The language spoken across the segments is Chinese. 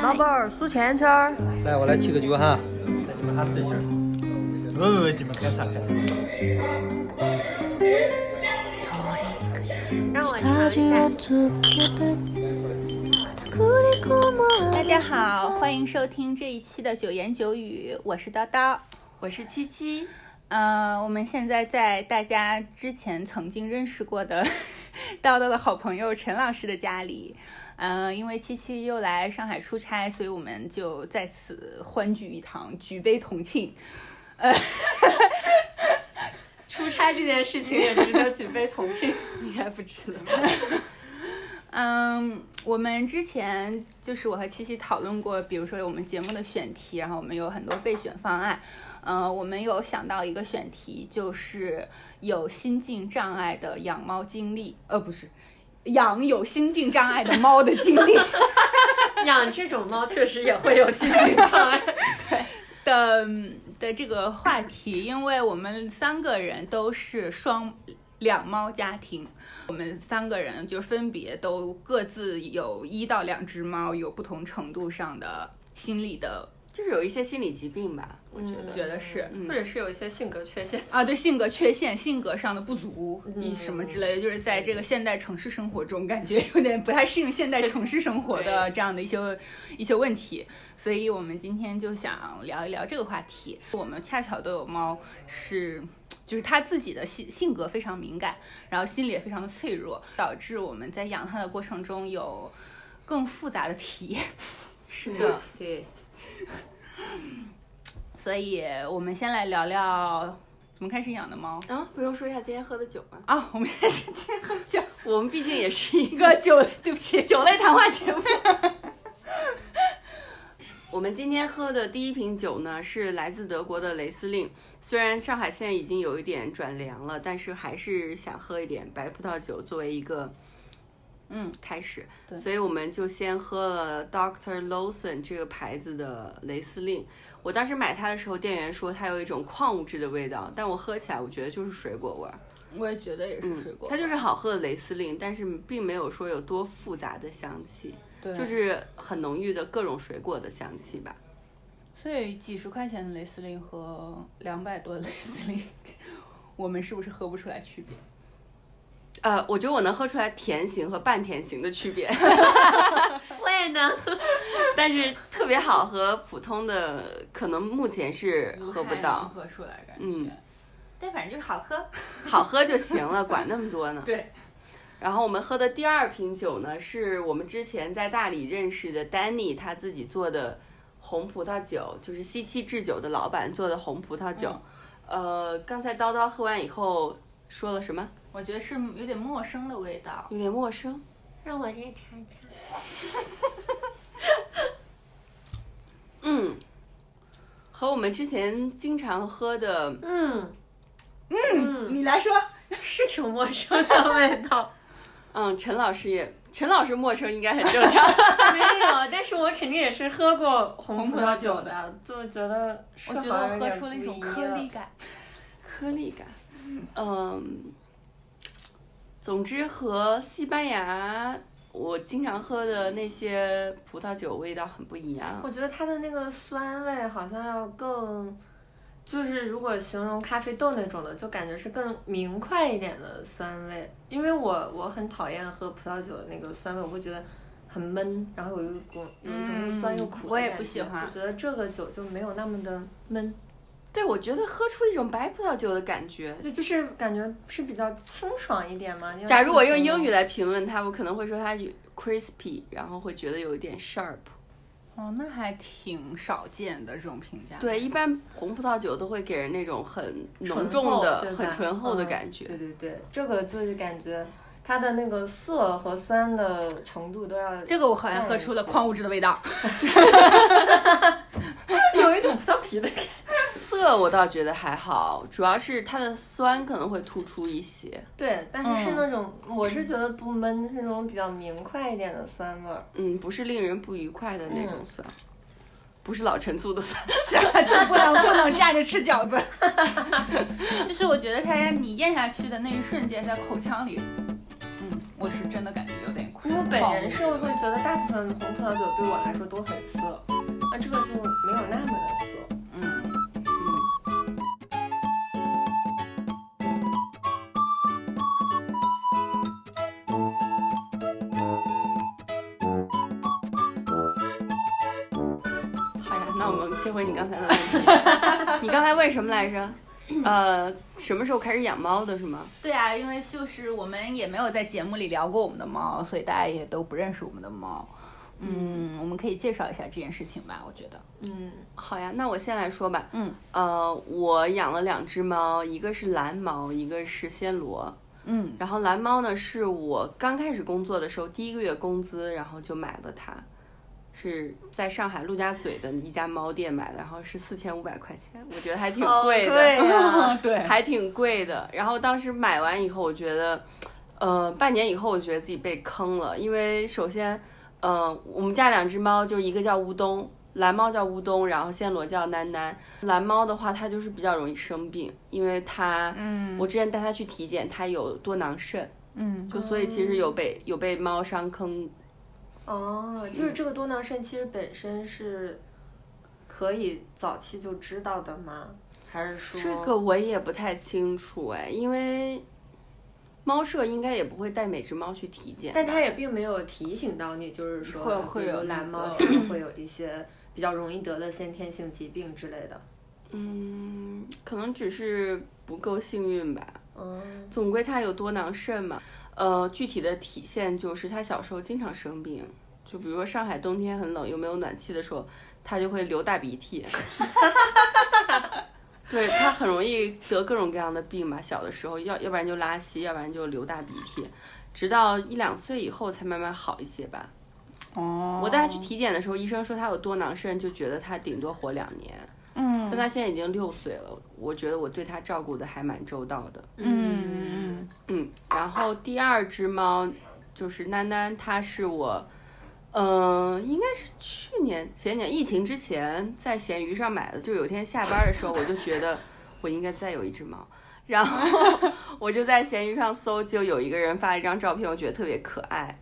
老板儿数钱圈儿。来，我来提个酒哈。喂喂喂，你们开啥开啥。让我尝一下。大家好，欢迎收听这一期的九言九语，我是叨叨，我是七七。嗯，我们现在在大家之前曾经认识过的 叨叨的好朋友陈老师的家里。嗯，因为七七又来上海出差，所以我们就在此欢聚一堂，举杯同庆。呃，出差这件事情也值得举杯同庆，应该不值得吧？嗯，我们之前就是我和七七讨论过，比如说我们节目的选题，然后我们有很多备选方案。嗯，我们有想到一个选题，就是有心境障碍的养猫经历，呃，不是，养有心境障碍的猫的经历。养这种猫确实也会有心境障碍。对的的这个话题，因为我们三个人都是双两猫家庭，我们三个人就分别都各自有一到两只猫，有不同程度上的心理的。就是有一些心理疾病吧，我觉得，觉得是，或者是有一些性格缺陷啊，对性格缺陷、性格上的不足，你什么之类的，就是在这个现代城市生活中，感觉有点不太适应现代城市生活的这样的一些一些问题，所以我们今天就想聊一聊这个话题。我们恰巧都有猫，是就是它自己的性性格非常敏感，然后心理也非常的脆弱，导致我们在养它的过程中有更复杂的体验。是的，对。所以，我们先来聊聊怎么开始养的猫啊？不用说一下今天喝的酒吗？啊，我们先是今天喝酒。我们毕竟也是一个酒，对不起，酒类谈话节目。我们今天喝的第一瓶酒呢，是来自德国的雷司令。虽然上海现在已经有一点转凉了，但是还是想喝一点白葡萄酒作为一个。嗯，开始，所以我们就先喝了 Doctor Lawson 这个牌子的雷司令。我当时买它的时候，店员说它有一种矿物质的味道，但我喝起来，我觉得就是水果味儿。我也觉得也是水果。它就是好喝的雷司令，但是并没有说有多复杂的香气，对，就是很浓郁的各种水果的香气吧。所以几十块钱的雷司令和两百多的雷司令，我们是不是喝不出来区别？呃，我觉得我能喝出来甜型和半甜型的区别，我也能，但是特别好和普通的可能目前是喝不到，喝出来感觉，嗯，但反正就是好喝，好喝就行了，管那么多呢。对。然后我们喝的第二瓶酒呢，是我们之前在大理认识的 Danny 他自己做的红葡萄酒，就是西七制酒的老板做的红葡萄酒。呃，刚才叨叨喝完以后说了什么？我觉得是有点陌生的味道，有点陌生。让我先尝尝。嗯，和我们之前经常喝的，嗯嗯，你来说，是挺陌生的味道。嗯，陈老师也，陈老师陌生应该很正常。没有，但是我肯定也是喝过红葡萄酒的，就觉得，我觉得喝出了一种颗粒感，颗粒感，嗯。总之和西班牙我经常喝的那些葡萄酒味道很不一样。我觉得它的那个酸味好像要更，就是如果形容咖啡豆那种的，就感觉是更明快一点的酸味。因为我我很讨厌喝葡萄酒的那个酸味，我会觉得很闷，然后有一股有一种又酸又苦的感觉。我也不喜欢。我觉得这个酒就没有那么的闷。对，我觉得喝出一种白葡萄酒的感觉，就就是感觉是比较清爽一点嘛。假如我用英语来评论它，我可能会说它 crispy，然后会觉得有一点 sharp。哦，那还挺少见的这种评价。对，一般红葡萄酒都会给人那种很浓重的、很醇厚的感觉。对对对，这个就是感觉它的那个涩和酸的程度都要。这个我好像喝出了矿物质的味道。有一种葡萄皮的感觉。涩我倒觉得还好，主要是它的酸可能会突出一些。对，但是是那种我是觉得不闷，是那种比较明快一点的酸味儿。嗯，不是令人不愉快的那种酸，不是老陈醋的酸。是啊，就不能不能站着吃饺子。就是我觉得它你咽下去的那一瞬间，在口腔里，嗯，我是真的感觉有点苦。因为本人是会觉得大部分红葡萄酒对我来说都很涩，那这个就没有那么的切回你刚才的问题。你刚才问什么来着？呃，什么时候开始养猫的是吗？对啊，因为就是我们也没有在节目里聊过我们的猫，所以大家也都不认识我们的猫。嗯，我们可以介绍一下这件事情吧，我觉得。嗯，好呀，那我先来说吧。嗯，呃，我养了两只猫，一个是蓝猫，一个是暹罗。嗯然后蓝猫呢，是我刚开始工作的时候第一个月工资，然后就买了它，是在上海陆家嘴的一家猫店买的，然后是四千五百块钱，我觉得还挺贵的，对，还挺贵的。然后当时买完以后，我觉得，呃，半年以后我觉得自己被坑了，因为首先，呃，我们家两只猫，就是一个叫乌冬，蓝猫叫乌冬，然后暹罗叫囡囡。蓝猫的话，它就是比较容易生病，因为它，嗯我之前带它去体检，它有多囊肾，嗯就所以其实有被有被猫伤坑。哦，就是这个多囊肾其实本身是可以早期就知道的吗？还是说这个我也不太清楚哎，因为猫舍应该也不会带每只猫去体检。但它也并没有提醒到你，就是说，会会有蓝猫它们会有一些比较容易得的先天性疾病之类的。嗯，可能只是不够幸运吧。嗯，总归它有多囊肾嘛。呃，具体的体现就是他小时候经常生病，就比如说上海冬天很冷又没有暖气的时候，他就会流大鼻涕。对，他很容易得各种各样的病嘛。小的时候要要不然就拉稀，要不然就流大鼻涕，直到一两岁以后才慢慢好一些吧。哦，我带他去体检的时候，医生说他有多囊肾，就觉得他顶多活两年。嗯但他现在已经六岁了，我觉得我对他照顾的还蛮周到的。嗯嗯嗯，然后第二只猫就是囡囡，它是我，嗯、应该是去年前年疫情之前在闲鱼上买的。就有一天下班的时候，我就觉得我应该再有一只猫，然后 我就在闲鱼上搜，就有一个人发了一张照片，我觉得特别可爱，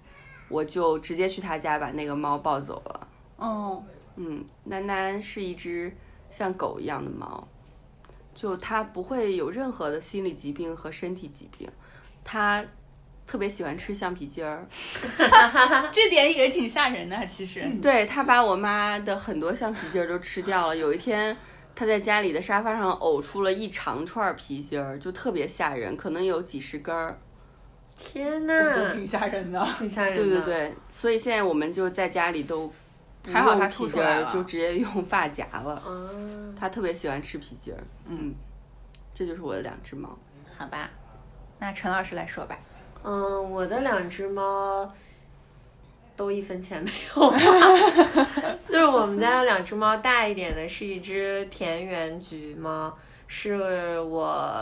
我就直接去他家把那个猫抱走了。哦，嗯，囡囡是一只像狗一样的猫，就它不会有任何的心理疾病和身体疾病，它特别喜欢吃橡皮筋儿。这点也挺吓人的，其实。对，它把我妈的很多橡皮筋儿都吃掉了。有一天，它在家里的沙发上呕出了一长串皮筋儿，就特别吓人，可能有几十根儿。天呐，挺吓人的。挺吓人的。对对对，所以现在我们就在家里都不还好它用皮筋儿，吐出来了就直接用发夹了。嗯，它特别喜欢吃皮筋儿。嗯，这就是我的两只猫。好吧，那陈老师来说吧。嗯，我的两只猫都一分钱没有花，就是我们家的两只猫，大一点的是一只田园橘猫，是我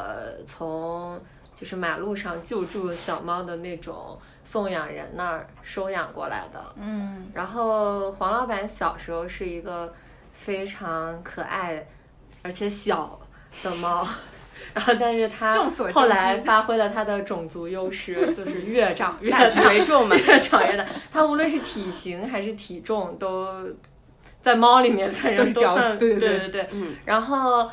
从就是马路上救助小猫的那种送养人那儿收养过来的。嗯然后黄老板小时候是一个非常可爱而且小的猫，然后但是它后来发挥了它的种族优势，就是越长 越大局为重嘛。越长越大。它无论是体型还是体重，都在猫里面反正都是较算对对对对对嗯，然后，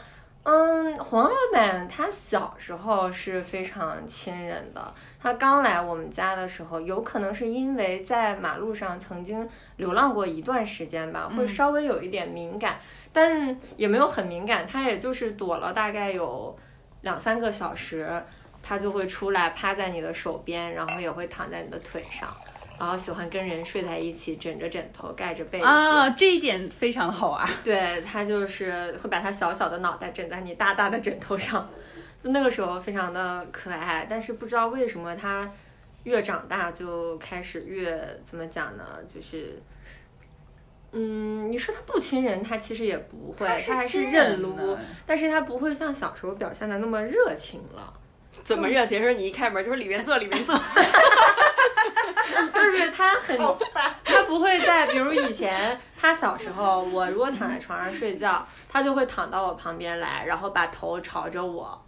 嗯，黄老板他小时候是非常亲人的。他刚来我们家的时候，有可能是因为在马路上曾经流浪过一段时间吧，会稍微有一点敏感，但也没有很敏感。他也就是躲了大概有两三个小时，他就会出来趴在你的手边，然后也会躺在你的腿上。然后喜欢跟人睡在一起，枕着枕头，盖着被子。啊，这一点非常好啊。对，它就是会把它小小的脑袋枕在你大大的枕头上，就那个时候非常的可爱。但是不知道为什么它越长大就开始越怎么讲呢？就是，嗯，你说它不亲人，它其实也不会，它还是认撸，但是它不会像小时候表现的那么热情了。怎么热情？说你一开门就是里面坐，里面坐。就是他很，他不会在，比如以前他小时候，我如果躺在床上睡觉，他就会躺到我旁边来，然后把头朝着我，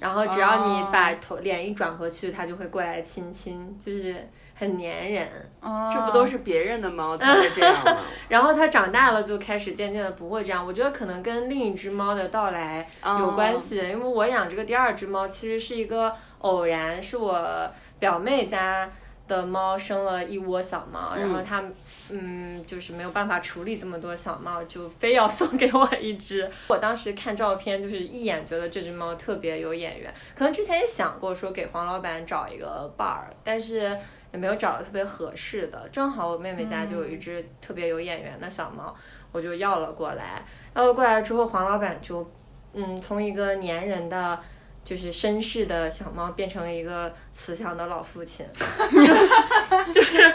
然后只要你哦把头脸一转过去，它就会过来亲亲，就是很粘人。哦这不都是别人的猫才会这样吗？然后它长大了就开始渐渐的不会这样，我觉得可能跟另一只猫的到来有关系，因为我养这个第二只猫其实是一个偶然，是我表妹家的猫生了一窝小猫，然后它嗯就是没有办法处理这么多小猫，就非要送给我一只。我当时看照片就是一眼觉得这只猫特别有眼缘，可能之前也想过说给黄老板找一个伴儿，但是也没有找到特别合适的。正好我妹妹家就有一只特别有眼缘的小猫，我就要了过来。要了过来之后，黄老板就嗯从一个粘人的。就是绅士的小猫变成了一个慈祥的老父亲，就是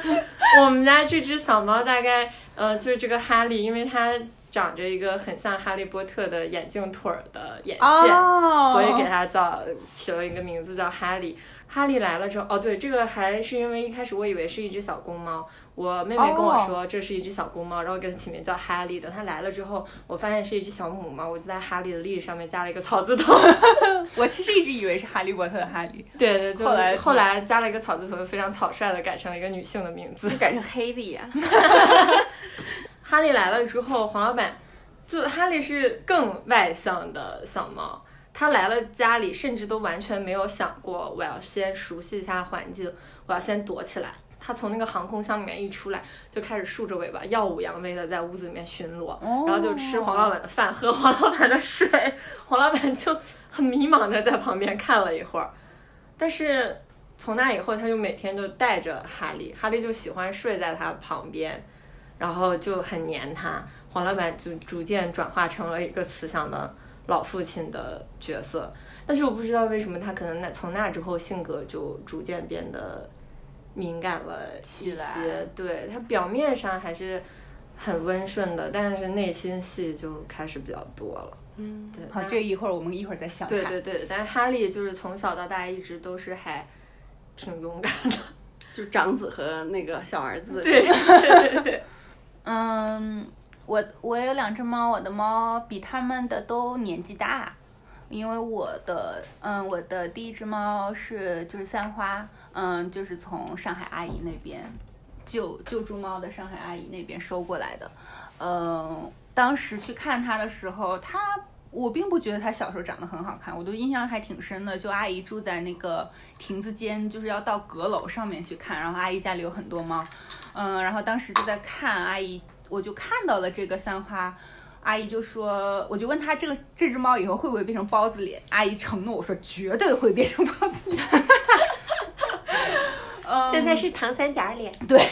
我们家这只小猫大概呃就是这个哈利，因为它长着一个很像哈利波特的眼镜腿儿的眼线，哦，所以给它叫起了一个名字叫哈利。哈利来了之后，哦对，这个还是因为一开始我以为是一只小公猫，我妹妹跟我说这是一只小公猫，然后给它起名叫哈利。等它来了之后，我发现是一只小母猫，我就在哈利的利上面加了一个草字头。我其实一直以为是哈利波特的哈利。对对，就后来后来加了一个草字头，就非常草率的改成了一个女性的名字。就改成黑利啊。哈利来了之后，黄老板就哈利是更外向的小猫，他来了家里，甚至都完全没有想过我要先熟悉一下环境，我要先躲起来。他从那个航空箱里面一出来，就开始竖着尾巴，耀武扬威的在屋子里面巡逻，然后就吃黄老板的饭，喝黄老板的水。黄老板就很迷茫的在旁边看了一会儿，但是从那以后，他就每天就带着哈利，哈利就喜欢睡在他旁边，然后就很黏他。黄老板就逐渐转化成了一个慈祥的老父亲的角色，但是我不知道为什么他可能那从那之后性格就逐渐变得敏感了一些。对他表面上还是很温顺的，但是内心戏就开始比较多了。嗯，对，好，这一会儿我们一会儿再详谈。对对对，但是哈利就是从小到大一直都是还挺勇敢的。就长子和那个小儿子的 对 嗯，我我有两只猫，我的猫比他们的都年纪大，因为我的嗯我的第一只猫是就是三花，嗯就是从上海阿姨那边救救助猫的上海阿姨那边收过来的，嗯，当时去看它的时候，它。我并不觉得它小时候长得很好看，我都印象还挺深的。就阿姨住在那个亭子间，就是要到阁楼上面去看，然后阿姨家里有很多猫，嗯，然后当时就在看阿姨，我就看到了这个三花，阿姨就说，我就问她这个这只猫以后会不会变成包子脸，阿姨承诺我说绝对会变成包子脸。嗯现在是唐三甲脸。对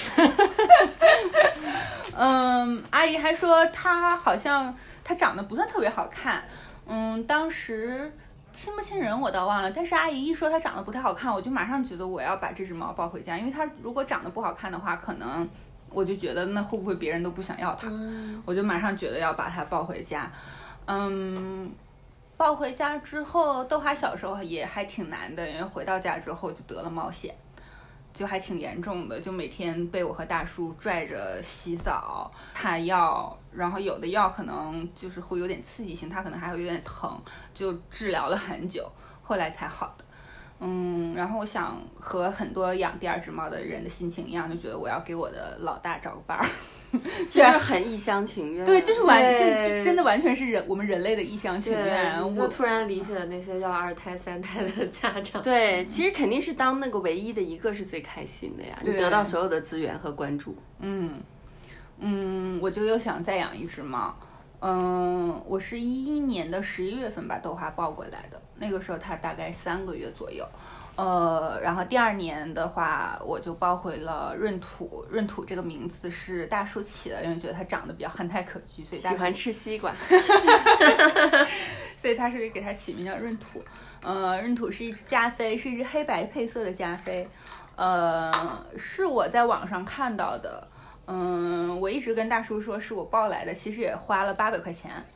嗯，阿姨还说她好像她长得不算特别好看，嗯，当时亲不亲人我倒忘了，但是阿姨一说她长得不太好看，我就马上觉得我要把这只猫抱回家，因为它如果长得不好看的话，可能我就觉得那会不会别人都不想要它，我就马上觉得要把它抱回家，嗯。抱回家之后，豆花小时候也还挺难的，因为回到家之后就得了猫癣，就还挺严重的，就每天被我和大叔拽着洗澡、擦药，然后有的药可能就是会有点刺激性，它可能还会有点疼，就治疗了很久，后来才好的。嗯，然后我想和很多养第二只猫的人的心情一样，就觉得我要给我的老大找个伴儿，就是很一厢情愿。对，就是完对是真的完全是人我们人类的一厢情愿。我突然理解了那些要二胎、三胎的家长。对，其实肯定是当那个唯一的一个是最开心的呀，你得到所有的资源和关注。嗯，嗯，我就又想再养一只猫。嗯，我是一一年的十一月份把豆花抱过来的，那个时候它大概三个月左右。呃，然后第二年的话，我就抱回了闰土。闰土这个名字是大叔起的，因为觉得它长得比较憨态可掬，所以喜欢吃西瓜 所以他是给它起名叫闰土。呃，闰土是一只加菲，是一只黑白配色的加菲。呃，是我在网上看到的。嗯，我一直跟大叔说是我抱来的，其实也花了八百块钱。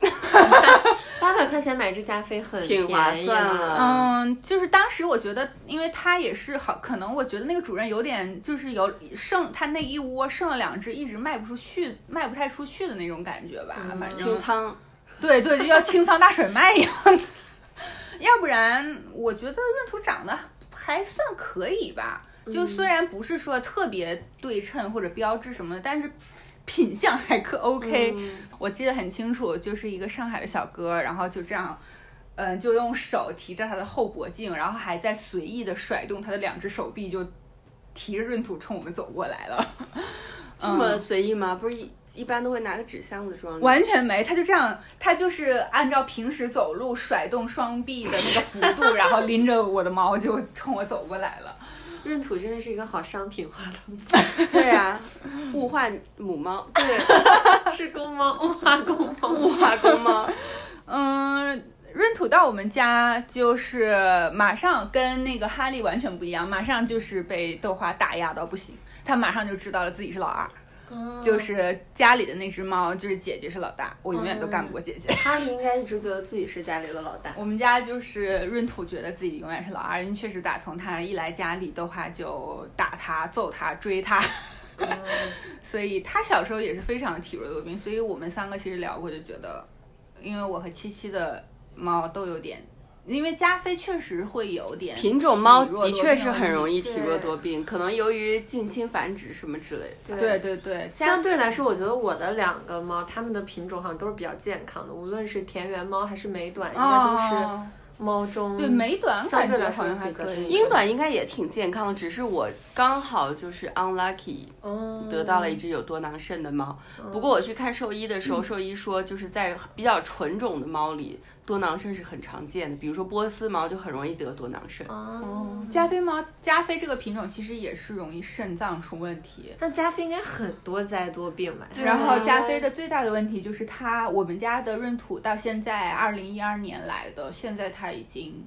八百块钱买只加菲很挺划算了嗯，就是当时我觉得，因为它也是好，可能我觉得那个主任有点就是有剩，他那一窝剩了两只，一直卖不出去，卖不太出去的那种感觉吧。反正清仓。对对，就要清仓大甩卖一样的。要不然我觉得闰土长得还算可以吧。就虽然不是说特别对称或者标志什么的，但是品相还可 OK。我记得很清楚，就是一个上海的小哥，然后就这样，嗯，就用手提着他的后脖颈，然后还在随意的甩动他的两只手臂，就提着闰土冲我们走过来了。这么随意吗？不是一一般都会拿个纸箱子装？完全没，他就这样，他就是按照平时走路甩动双臂的那个幅度，然后拎着我的猫就冲我走过来了。闰土真的是一个好商品化的，对啊，物化母猫，对，是公猫，物化公猫，物化公猫。嗯，闰土到我们家就是马上跟那个哈利完全不一样，马上就是被豆花打压到不行。他马上就知道了自己是老二，就是家里的那只猫，就是姐姐是老大，我永远都干不过姐姐。哈利应该一直觉得自己是家里的老大。我们家就是闰土觉得自己永远是老二，因为确实打从他一来家里的话就打他、揍他、追他，所以他小时候也是非常的体弱多病。所以我们三个其实聊过，就觉得，因为我和七七的猫都有点。因为加菲确实会有点品种猫的确是很容易体弱多病，可能由于近亲繁殖什么之类的。对对对，相对来说，我觉得我的两个猫，它们的品种好像都是比较健康的，无论是田园猫还是美短，应该都是猫中对美短相对来说还可以。英短应该也挺健康的，只是我刚好就是 unlucky，得到了一只有多囊肾的猫。不过我去看兽医的时候，兽医说就是在比较纯种的猫里。多囊肾是很常见的，比如说波斯猫就很容易得多囊肾。哦，加菲猫，加菲这个品种其实也是容易肾脏出问题。那加菲应该很多灾多病吧？然后加菲的最大的问题就是它，我们家的闰土到现在二零一二年来的，现在它已经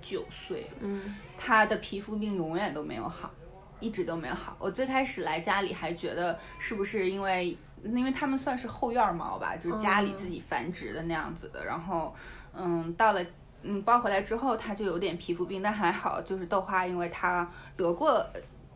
九岁了。嗯，它的皮肤病永远都没有好，一直都没有好。我最开始来家里还觉得是不是因为。因为它们算是后院猫吧，就是家里自己繁殖的那样子的。然后，嗯，到了嗯抱回来之后，它就有点皮肤病，但还好，就是豆花，因为它得过，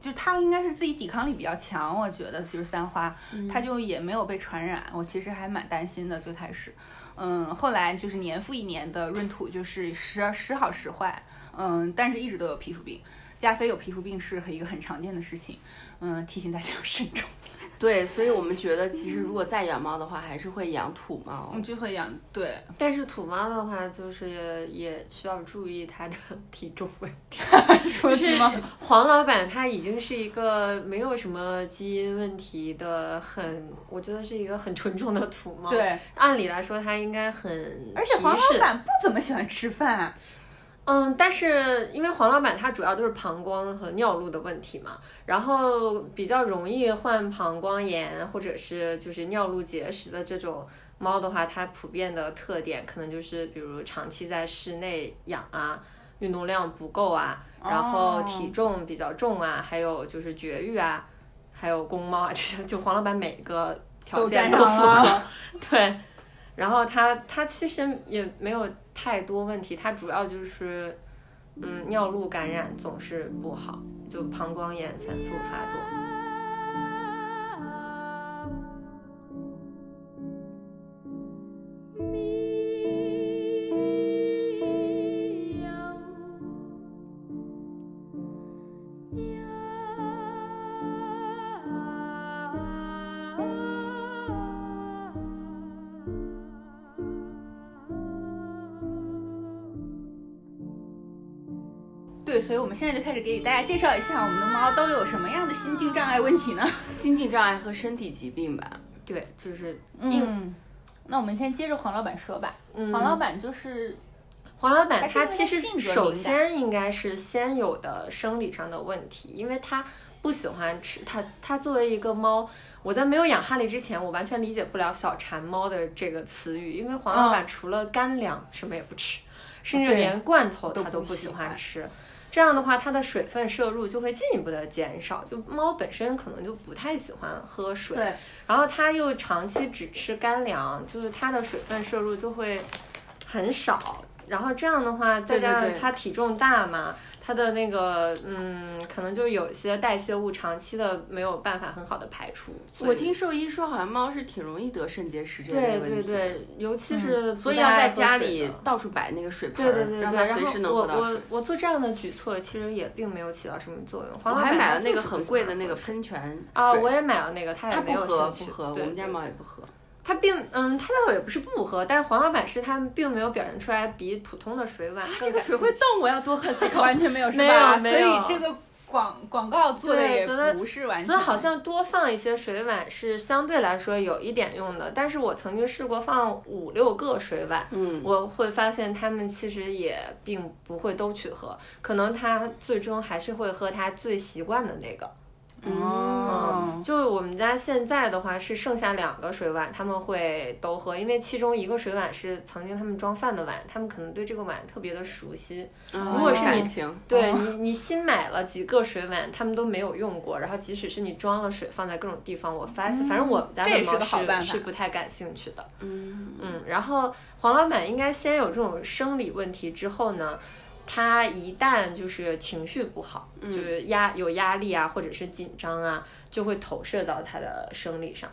就它应该是自己抵抗力比较强，我觉得其实三花，它就也没有被传染。我其实还蛮担心的，最开始，嗯，后来就是年复一年的闰土，就是时时好时坏，嗯，但是一直都有皮肤病。加菲有皮肤病是一个很常见的事情，嗯，提醒大家要慎重。对，所以我们觉得其实如果再养猫的话，还是会养土猫。我就会养，对。但是土猫的话，就是也需要注意它的 体重问题。是吗？黄老板他已经是一个没有什么基因问题的，很，我觉得是一个很纯种的土猫。对，按理来说他应该很。而且黄老板不怎么喜欢吃饭。嗯，但是因为黄老板他主要就是膀胱和尿路的问题嘛，然后比较容易患膀胱炎或者是就是尿路结石的这种猫的话，它普遍的特点可能就是比如长期在室内养啊，运动量不够啊，然后体重比较重啊，还有就是绝育啊，还有公猫啊，这些就黄老板每个条件都符合，对。然后他他其实也没有太多问题，他主要就是，嗯，尿路感染总是不好，就膀胱炎反复发作。我们现在就开始给大家介绍一下我们的猫都有什么样的心境障碍问题呢？心境障碍和身体疾病吧。对，就是嗯。那我们先接着黄老板说吧。黄老板就是黄老板，他其实首先应该是先有的生理上的问题，因为他不喜欢吃。他他作为一个猫，我在没有养哈利之前，我完全理解不了小馋猫的这个词语，因为黄老板除了干粮什么也不吃，甚至连罐头他都不喜欢吃。这样的话，它的水分摄入就会进一步的减少。就猫本身可能就不太喜欢喝水，对。然后它又长期只吃干粮，就是它的水分摄入就会很少。然后这样的话，再加上它体重大嘛，它的那个嗯，可能就有些代谢物长期的没有办法很好的排出。我听兽医说，好像猫是挺容易得肾结石这类对问题的。对对，尤其是不所以要在家里到处摆那个水盆儿，对对对对，让它随时能我喝到水我。我做这样的举措，其实也并没有起到什么作用。黄我还买了那个很贵的那个喷泉啊，我也买了那个，它也没有它不喝不喝，我们家猫也不喝。它并嗯，它倒也不是不喝，但是黄老板是他们并没有表现出来比普通的水碗啊这个水会动，我要多喝 几口。完全没有是没吧？所有没有以这个广广告做的也对觉得不是完全，觉得好像多放一些水碗是相对来说有一点用的，但是我曾经试过放五六个水碗，嗯，我会发现他们其实也并不会都去喝，可能他最终还是会喝他最习惯的那个。哦嗯，就我们家现在的话是剩下两个水碗，他们会都喝，因为其中一个水碗是曾经他们装饭的碗，他们可能对这个碗特别的熟悉。如果是你对你，你新买了几个水碗，他们都没有用过，然后即使是你装了水放在各种地方，我发现，反正我们家的猫是是不太感兴趣的。嗯，嗯，然后黄老板应该先有这种生理问题之后呢，他一旦就是情绪不好，就是压有压力啊，或者是紧张啊，就会投射到他的生理上。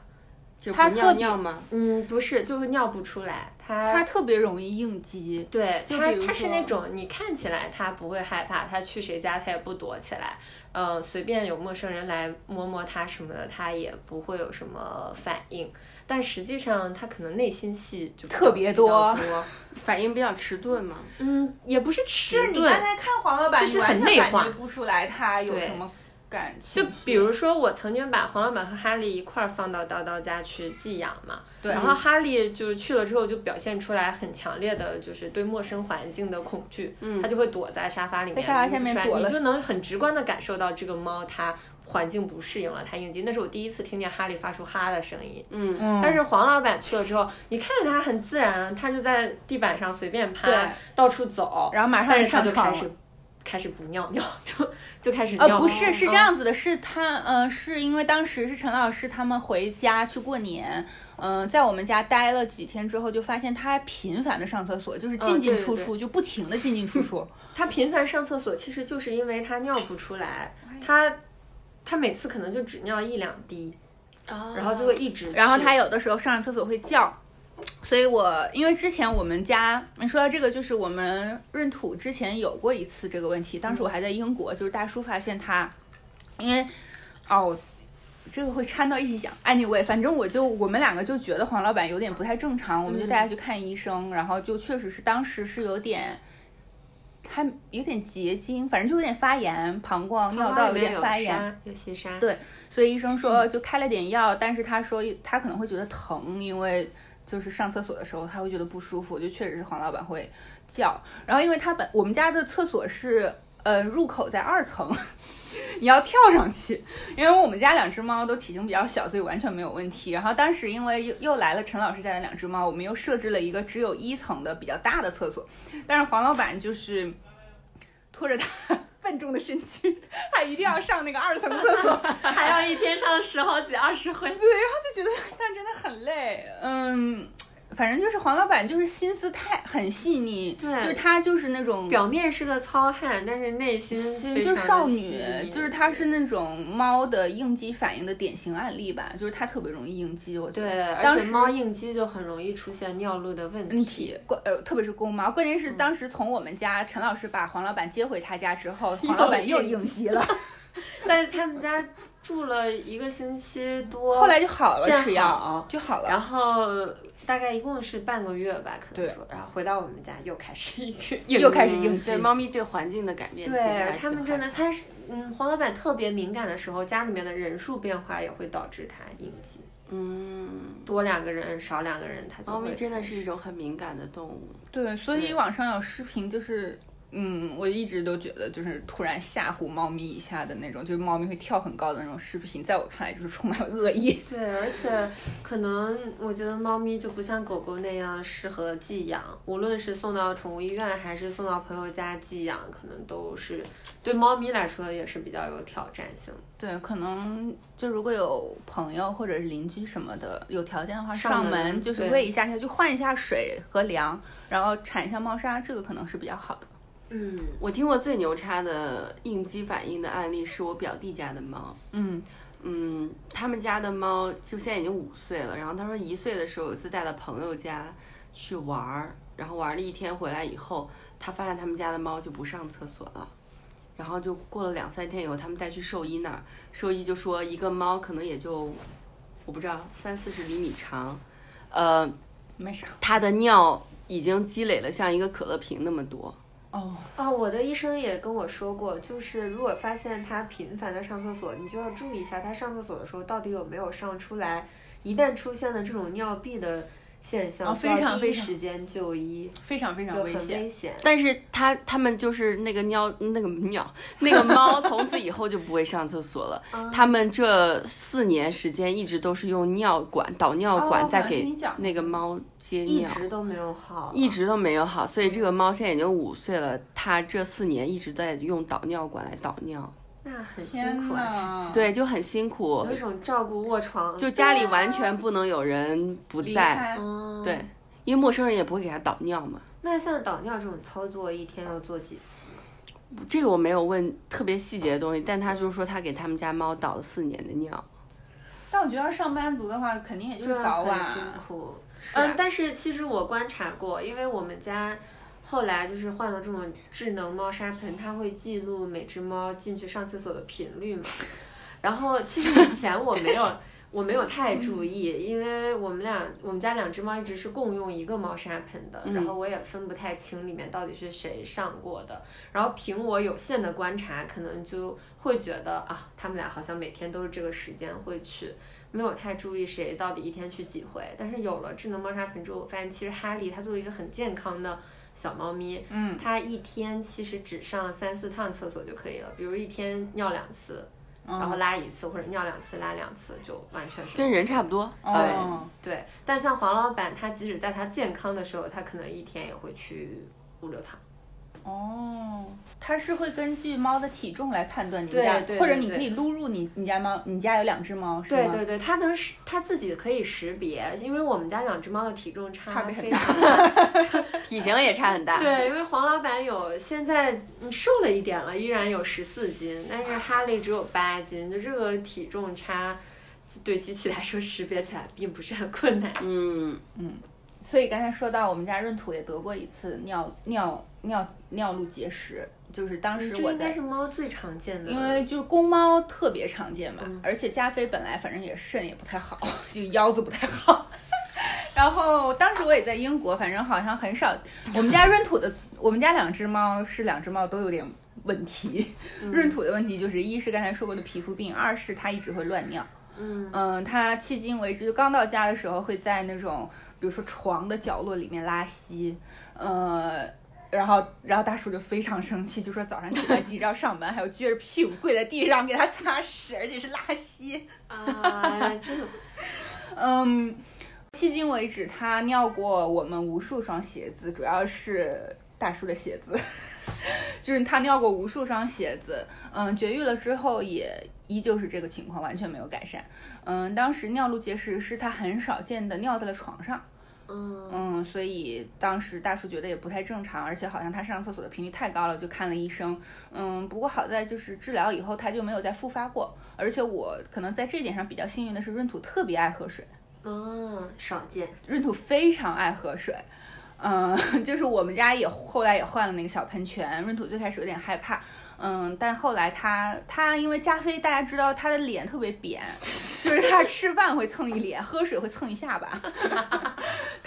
就不尿尿吗？嗯，不是，就是尿不出来，他它特别容易应激。对他，他是那种你看起来他不会害怕，他去谁家他也不躲起来，呃，随便有陌生人来摸摸他什么的，他也不会有什么反应。但实际上他可能内心戏就特别多多，反应比较迟钝嘛。嗯，也不是迟钝就是你，刚才看黄老板，就是很内化感觉不出来他有什么感情就。比如说，我曾经把黄老板和哈利一块儿放到叨叨家去寄养嘛，对然后哈利就是去了之后就表现出来很强烈的，就是对陌生环境的恐惧，嗯他就会躲在沙发里面，在沙发下面躲了你就能很直观的感受到这个猫它环境不适应了，它应激。那是我第一次听见哈利发出哈的声音，嗯，嗯，但是黄老板去了之后，你看见它很自然，它就在地板上随便对趴，到处走，然后马上但是它上床开始不尿尿，就就开始尿，呃，不是，是这嗯样子的，是他，呃，是因为当时是陈老师他们回家去过年，嗯、在我们家待了几天之后，就发现他频繁的上厕所，就是进进嗯对对对出出，就不停的进进出出。他频繁上厕所，其实就是因为他尿不出来，哎他他每次可能就只尿一两滴，然后就会一直。然后他有的时候上厕所会叫，所以我因为之前我们家，你说到这个，就是我们闰土之前有过一次这个问题，当时我还在英国，就是大叔发现他，因为哦。这个会掺到一起讲，anyway，反正我就我们两个就觉得黄老板有点不太正常，我们就带他去看医生，然后就确实是当时是有点，还有点结晶，反正就有点发炎，膀胱、尿道有点发炎，有细沙。对所以医生说就开了点药，但是他说他可能会觉得疼，因为就是上厕所的时候他会觉得不舒服，就确实是黄老板会叫。然后因为他本我们家的厕所是呃入口在二层，你要跳上去，因为我们家两只猫都体型比较小，所以完全没有问题。然后当时因为又又来了陈老师家的两只猫，我们又设置了一个只有一层的比较大的厕所，但是黄老板就是拖着他笨重的身躯，他一定要上那个二层厕所。还要一天上十好几、二十回。对，然后就觉得这样真的很累。嗯，反正就是黄老板就是心思太很细腻，对就是他就是那种表面是个糙汉，但是内心就是少女，就是他是那种猫的应激反应的典型案例吧，就是他特别容易应激，我觉得。对，而且当时猫应激就很容易出现尿路的问问题，关呃，特别是公猫，关键是当时从我们家陈老师把黄老板接回他家之后，黄老板又应应激了，在他们家住了一个星期多，后来就好了，吃药好就好了。然后大概一共是半个月吧，可能说，然后回到我们家又开始一个 又开始应应激对，猫咪对环境的改变，对他们真的，害他是嗯，黄老板特别敏感的时候，家里面的人数变化也会导致它应激，嗯，多两个人少两个人，它就会猫咪真的是一种很敏感的动物。对，所以网上有视频，就是嗯，我一直都觉得就是突然吓唬猫咪一下的那种，就是猫咪会跳很高的那种视频，在我看来就是充满了恶意。对，而且可能我觉得猫咪就不像狗狗那样适合寄养，无论是送到宠物医院还是送到朋友家寄养，可能都是对猫咪来说也是比较有挑战性的。对，可能就如果有朋友或者是邻居什么的，有条件的话，上门就是喂一下下，就换一下水和粮，然后铲一下猫砂，这个可能是比较好的。嗯，我听过最牛叉的应激反应的案例是我表弟家的猫，嗯嗯，他们家的猫就现在已经五岁了，然后他说一岁的时候有一次带到朋友家去玩儿，然后玩了一天回来以后，他发现他们家的猫就不上厕所了。然后就过了两三天以后，他们带去兽医那儿，兽医就说一个猫可能也就我不知道三四十厘米长，呃，没啥。它的尿已经积累了像一个可乐瓶那么多。哦，哦，我的医生也跟我说过，就是如果发现他频繁的上厕所，你就要注意一下他上厕所的时候到底有没有上出来。一旦出现了这种尿闭的现象，非常非常时间就医，非常非常危险。危险。但是他他们就是那个尿那个尿那个猫，从此以后就不会上厕所了。他们这四年时间一直都是用尿管导尿管在给那个猫接尿一，直都没有好，一直都没有好。所以这个猫现在已经五岁了，它这四年一直在用导尿管来导尿，那很辛苦啊，对，就很辛苦有一，种照顾卧床，就家里完全不能有人不在，对，因为陌生人也不会给他导尿嘛。那像导尿这种操作，一天要做几次？这个我没有问特别细节的东西，但他就是说他给他们家猫导了四年的尿。但我觉得上班族的话，肯定也就早晚辛苦。嗯，但是其实我观察过，因为我们家后来就是换了这种智能猫砂盆，它会记录每只猫进去上厕所的频率嘛。然后其实以前我没有。我没有太注意，因为我们俩我们家两只猫一直是共用一个猫砂盆的，然后我也分不太清里面到底是谁上过的。然后凭我有限的观察，可能就会觉得啊，他们俩好像每天都是这个时间会去，没有太注意谁到底一天去几回。但是有了智能猫砂盆之后，我发现其实哈利它作为一个很健康的小猫咪，嗯，它一天其实只上三四趟厕所就可以了，比如一天尿两次，然后拉一次，或者尿两次拉两次，就完全是跟人差不多。哦，对。但像黄老板，他即使在他健康的时候，他可能一天也会去五六趟。哦，它是会根据猫的体重来判断你们家，对对对或者你可以录入你你家猫，你家有两只猫是吗？对对对，它能识，它自己可以识别，因为我们家两只猫的体重差差别很非常大。体型也差很大。对，因为黄老板有现在嗯瘦了一点了，依然有十四斤，但是哈利只有八斤，就这个体重差，对机器来说识别起来并不是很困难。嗯嗯，所以刚才说到我们家闰土也得过一次尿尿尿尿路结石，就是当时我应该是猫最常见的，因为就是公猫特别常见嘛，而且加菲本来反正也肾也不太好，就腰子不太好。然后当时我也在英国，反正好像很少。我们家 闰土的，我们家两只猫是两只猫都有点问题。闰土的问题就是，一是刚才说过的皮肤病，二是它一直会乱尿。嗯嗯，它迄今为止，就刚到家的时候会在那种，比如说床的角落里面拉稀，呃，然后然后大叔就非常生气，就说早上起来急着要上班，还要撅着屁股跪在地上给他擦屎，而且是拉稀。啊，这种 嗯，迄今为止，他尿过我们无数双鞋子，主要是大叔的鞋子，就是他尿过无数双鞋子。嗯，绝育了之后也依旧是这个情况，完全没有改善。嗯，当时尿路结石是他很少见的尿在了床上。嗯嗯，所以当时大叔觉得也不太正常，而且好像他上厕所的频率太高了，就看了医生。嗯，不过好在就是治疗以后他就没有再复发过，而且我可能在这点上比较幸运的是，闰土特别爱喝水。嗯，少见。闰土非常爱喝水，嗯，就是我们家也后来也换了那个小喷泉。闰土最开始有点害怕，嗯，但后来他他因为加菲大家知道他的脸特别扁，就是他吃饭会蹭一脸，喝水会蹭一下巴，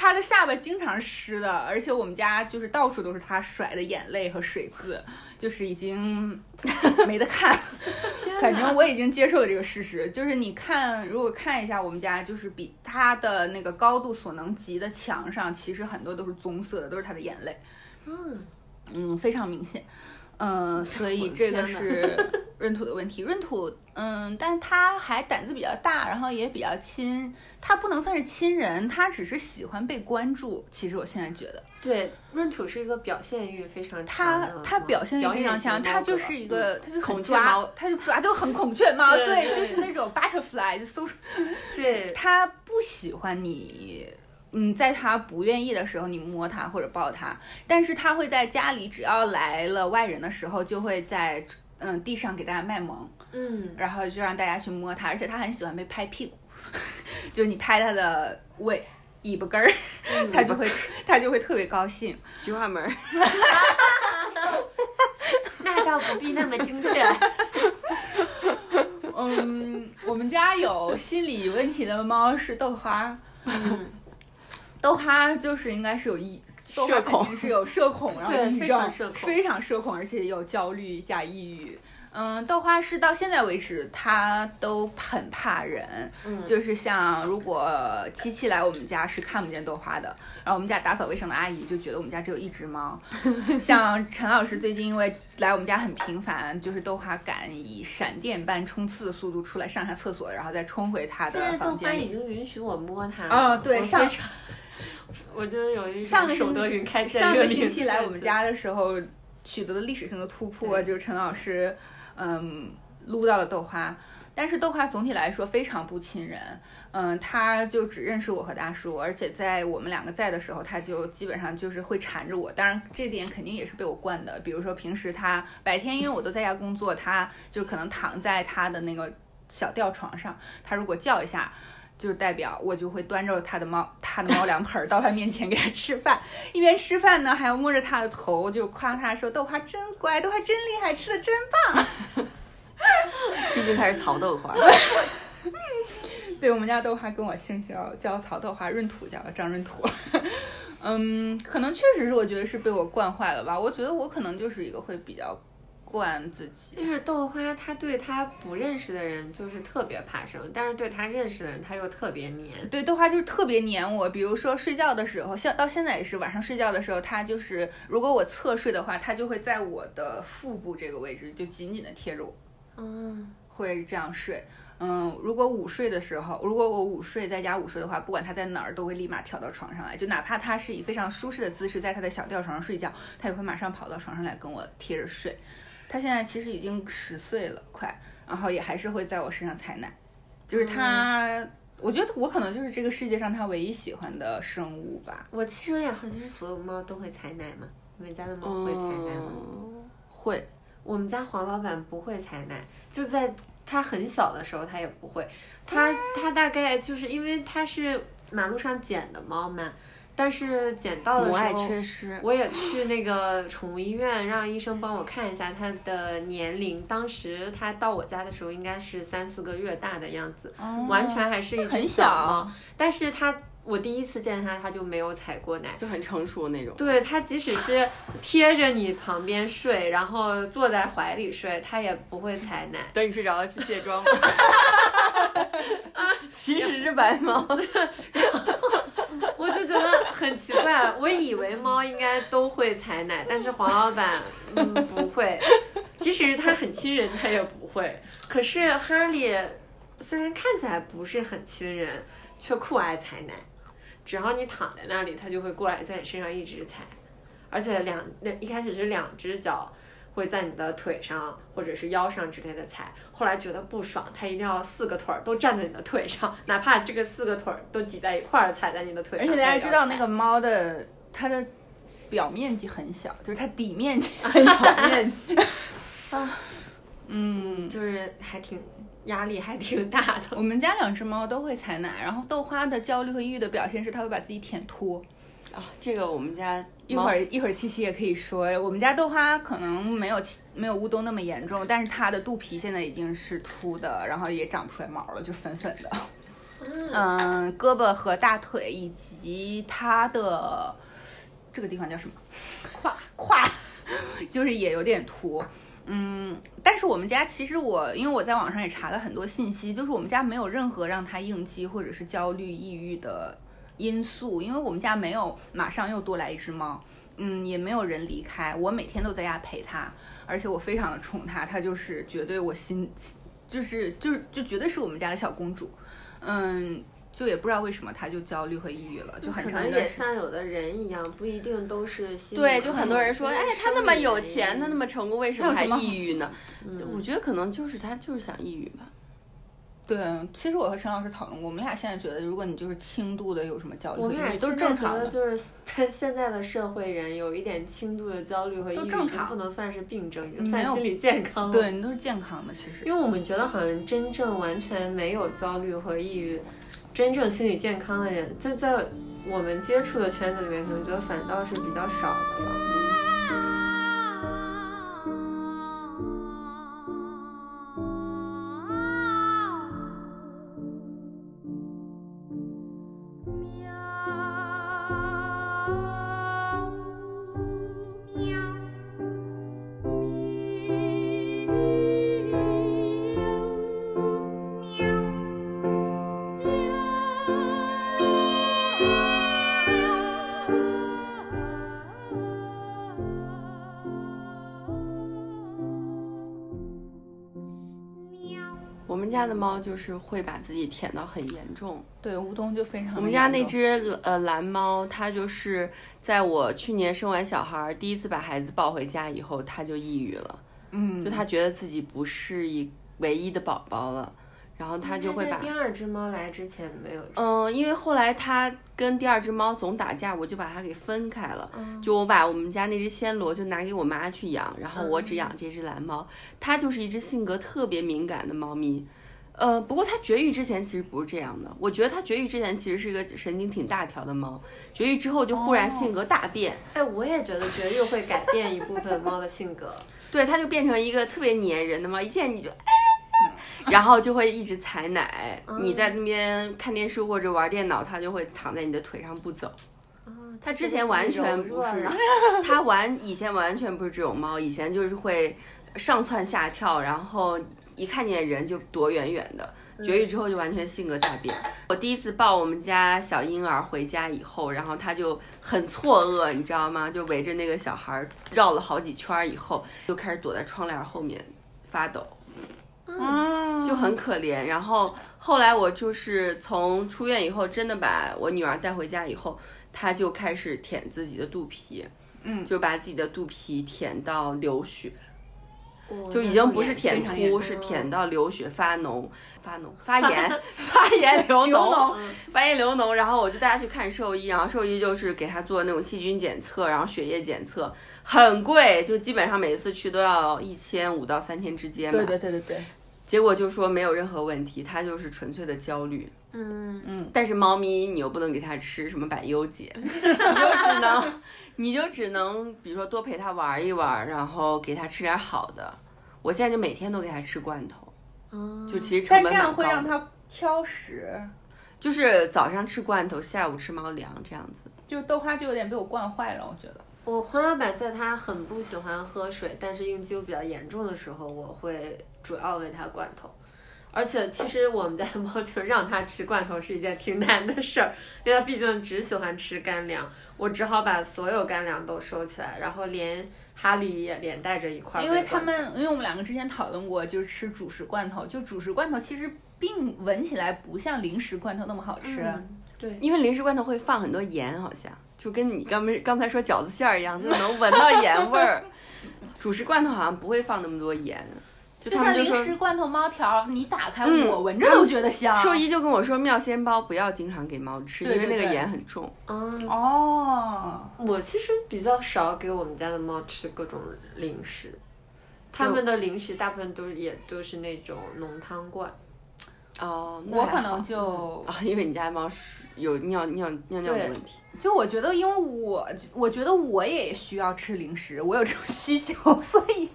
他的下巴经常湿的，而且我们家就是到处都是他甩的眼泪和水渍，就是已经 没得看。反正我已经接受了这个事实，就是你看，如果看一下我们家，就是比他的那个高度所能及的墙上，其实很多都是棕色的，都是他的眼泪。嗯，嗯，非常明显。嗯，所以这个是 闰土的问题。闰土，嗯，但是他还胆子比较大，然后也比较亲。他不能算是亲人，他只是喜欢被关注。其实我现在觉得，对，闰土是一个表现欲非常强他的他表现欲非常强，他就是一个，他就很抓，他就抓就很孔雀 猫，对就是那种 butterfly，就搜对他不喜欢你，嗯，在他不愿意的时候你摸他或者抱他，但是他会在家里，只要来了外人的时候，就会在嗯地上给大家卖萌，嗯，然后就让大家去摸他，而且他很喜欢被拍屁股，就是你拍他的尾尾巴根儿，他就会他就会特别高兴。菊花门儿 那倒不必那么精确。嗯，我们家有心理问题的猫是豆花，豆花就是应该是有抑，豆花社恐肯定是有社恐，然后抑郁症非常社恐非常社恐，而且有焦虑加抑郁。嗯，豆花是到现在为止，它都很怕人，嗯就是像如果七七来我们家是看不见豆花的，然后我们家打扫卫生的阿姨就觉得我们家只有一只猫。像陈老师最近因为来我们家很频繁，就是豆花敢以闪电般冲刺的速度出来上下厕所，然后再冲回他现在的豆花已。经允许我摸它了哦对上 我觉得有一上个星守得云开见上个星期来我们家的时候，取得了历史性的突破，就是陈老师，嗯，撸到了豆花。但是豆花总体来说非常不亲人，嗯，他就只认识我和大叔，而且在我们两个在的时候，他就基本上就是会缠着我。当然，这点肯定也是被我惯的。比如说平时他白天因为我都在家工作，他就可能躺在他的那个小吊床上，他如果叫一下，就代表我就会端着他的猫，他的猫粮盆儿到他面前给他吃饭，一边吃饭呢，还要摸着他的头，就夸他说豆花真乖，豆花真厉害，吃的真棒。毕竟它是曹豆花。对我们家豆花跟我姓叫叫曹豆花，闰土叫张闰土。嗯，可能确实是我觉得是被我惯坏了吧。我觉得我可能就是一个会比较惯自己。就是豆花，他对他不认识的人就是特别怕生，但是对他认识的人他又特别黏。对，豆花就是特别黏我。比如说睡觉的时候，像到现在也是晚上睡觉的时候，他就是如果我侧睡的话，他就会在我的腹部这个位置就紧紧的贴着我，嗯，会这样睡。嗯，如果午睡的时候，如果我午睡在家午睡的话，不管他在哪儿，都会立马跳到床上来。就哪怕他是以非常舒适的姿势在他的小吊床上睡觉，他也会马上跑到床上来跟我贴着睡。它现在其实已经十岁了，快，然后也还是会在我身上采奶。就是它，我觉得我可能就是这个世界上它唯一喜欢的生物吧。我其实有点好奇，是所有猫都会采奶吗？你们家的猫会采奶吗？嗯会，我们家黄老板不会采奶，就在他很小的时候他也不会，他他大概就是因为他是马路上捡的猫嘛，但是捡到的母爱时候缺失。我也去那个宠物医院，让医生帮我看一下它的年龄。当时它到我家的时候应该是三四个月大的样子，完全还是一只很小猫小。但是它，我第一次见它，它就没有踩过奶。就很成熟那种。对它，即使是贴着你旁边睡，然后坐在怀里睡，它也不会踩奶。等你睡着了去卸妆吧。其实是白猫，我就觉得很奇怪，我以为猫应该都会踩奶，但是黄老板嗯不会，即使它很亲人，它也不会。可是哈利虽然看起来不是很亲人，却酷爱踩奶，只要你躺在那里，它就会过来在你身上一直踩，而且两那一开始是两只脚。会在你的腿上或者是腰上之类的踩，后来觉得不爽，它一定要四个腿儿都站在你的腿上，哪怕这个四个腿儿都挤在一块儿踩在你的腿上。而且大家知道那个猫的它的表面积很小，就是它底面积 很小面积 啊。嗯，就是还挺压力还挺大的。我们家两只猫都会踩奶，然后豆花的焦虑和抑郁的表现是它会把自己舔秃。啊，这个我们家一会儿一会儿七七也可以说，我们家豆花可能没有没有乌冬那么严重，但是它的肚皮现在已经是秃的，然后也长不出来毛了，就粉粉的。嗯，胳膊和大腿以及它的这个地方叫什么？胯 胯，就是也有点秃。嗯，但是我们家其实我因为我在网上也查了很多信息，就是我们家没有任何让它应激或者是焦虑、抑郁的因素，因为我们家没有马上又多来一只猫。嗯，也没有人离开，我每天都在家陪它，而且我非常的宠它，它就是绝对我心，就是就是就绝对是我们家的小公主，嗯，就也不知道为什么他就焦虑和抑郁了，就很可能也。像有的人一样，不一定都是心对，就很多人说，复哎，他那么有钱，他那么成功，为什么还抑郁呢？嗯我觉得可能就是他就是想抑郁吧。对，其实我和陈老师讨论过，我们俩现在觉得，如果你就是轻度的有什么焦虑我们俩现在正常的。就是 现在的社会人有一点轻度的焦虑和抑郁，正常不能算是病症，已经算心理健康了。对，你都是健康的，其实。因为我们觉得好像真正完全没有焦虑和抑郁，真正心理健康的人，在在我们接触的圈子里面，可能觉得反倒是比较少的了。家的猫就是会把自己舔到很严重。对，乌冬就非常。我们家那只呃蓝猫，它就是在我去年生完小孩儿，第一次把孩子抱回家以后，它就抑郁了，嗯，就它觉得自己不是一唯一的宝宝了，然后它就会把在第二只猫来之前没有。嗯，因为后来它跟第二只猫总打架，我就把它给分开了。嗯就我把我们家那只暹罗就拿给我妈去养，然后我只嗯养这只蓝猫。它就是一只性格特别敏感的猫咪。呃，不过它绝育之前其实不是这样的。我觉得它绝育之前其实是一个神经挺大条的猫，绝育之后就忽然性格大变，哎，我也觉得绝育会改变一部分猫的性格。对，它就变成一个特别粘人的猫，一见你就。然后就会一直踩奶，你在那边看电视或者玩电脑，它就会躺在你的腿上不走。它之前完全不是，它完以前完全不是这种猫，以前就是会上蹿下跳，然后一看见人就躲远远的。绝育之后就完全性格大变。我第一次抱我们家小婴儿回家以后，然后他就很错愕，你知道吗？就围着那个小孩绕了好几圈以后，就开始躲在窗帘后面发抖。嗯，就很可怜。然后后来我就是从出院以后，真的把我女儿带回家以后，他就开始舔自己的肚皮，嗯就把自己的肚皮舔到流血，哦就已经不是舔凸，非常严重是舔到流血发脓、发脓、发炎、发炎流脓、发炎流脓。然后我就带他去看兽医，然后兽医就是给他做那种细菌检测，然后血液检测，很贵，就基本上每次去都要一千五到三千之间吧。对对对对对，结果就说没有任何问题，它就是纯粹的焦虑。嗯，但是猫咪你又不能给它吃什么百忧解，你就只能，你就只能比如说多陪它玩一玩，然后给它吃点好的。我现在就每天都给它吃罐头，嗯就其实成但这样本蛮高的。会让它挑食，就是早上吃罐头，下午吃猫粮这样子。就豆花就有点被我惯坏了，我觉得。我黄老板在他很不喜欢喝水，但是应激又比较严重的时候，我会主要喂他罐头。而且其实我们家的 猫就让它吃罐头是一件挺难的事儿，因为它毕竟只喜欢吃干粮，我只好把所有干粮都收起来，然后连哈利也连带着一块儿因为。他们，因为我们两个之前讨论过，就是吃主食罐头，就主食罐头其实并闻起来不像零食罐头那么好吃。嗯对，因为零食罐头会放很多盐，好像就跟你刚没刚才说饺子馅儿一样，就能闻到盐味儿。主食罐头好像不会放那么多盐，就就像零他们就说食罐头猫条，你打开嗯我闻着都觉得香。兽医就跟我说，妙鲜包不要经常给猫吃，因为那个盐很重。嗯，哦，我其实比较少给我们家的猫吃各种零食，他们的零食大部分都也都是那种浓汤罐。哦，那我可能就啊，因为你家猫是有尿尿尿尿的问题。就我觉得，因为我我觉得我也需要吃零食，我有这种需求，所以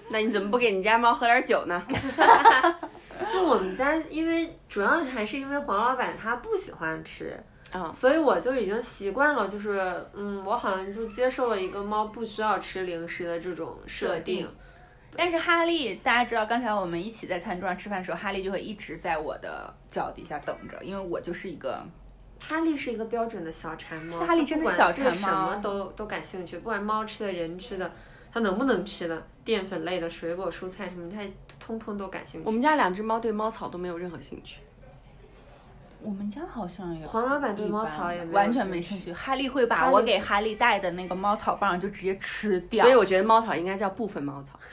那你怎么不给你家猫喝点酒呢？那我们家因为主要还是因为黄老板他不喜欢吃，啊所以我就已经习惯了，就是嗯，我好像就接受了一个猫不需要吃零食的这种设定。但是哈利，大家知道，刚才我们一起在餐桌上吃饭的时候，哈利就会一直在我的脚底下等着，因为我就是一个哈利是一个标准的小馋猫，是哈利真的小馋猫什么都都感兴趣，不管猫吃的、人吃的，它能不能吃的淀粉类的水果、蔬菜什么，它通通都感兴趣。我们家两只猫对猫草都没有任何兴趣。我们家好像有黄老板对猫草也没有完全兴趣没兴趣。哈利会把我给哈利带的那个猫草棒就直接吃掉，所以我觉得猫草应该叫部分猫草。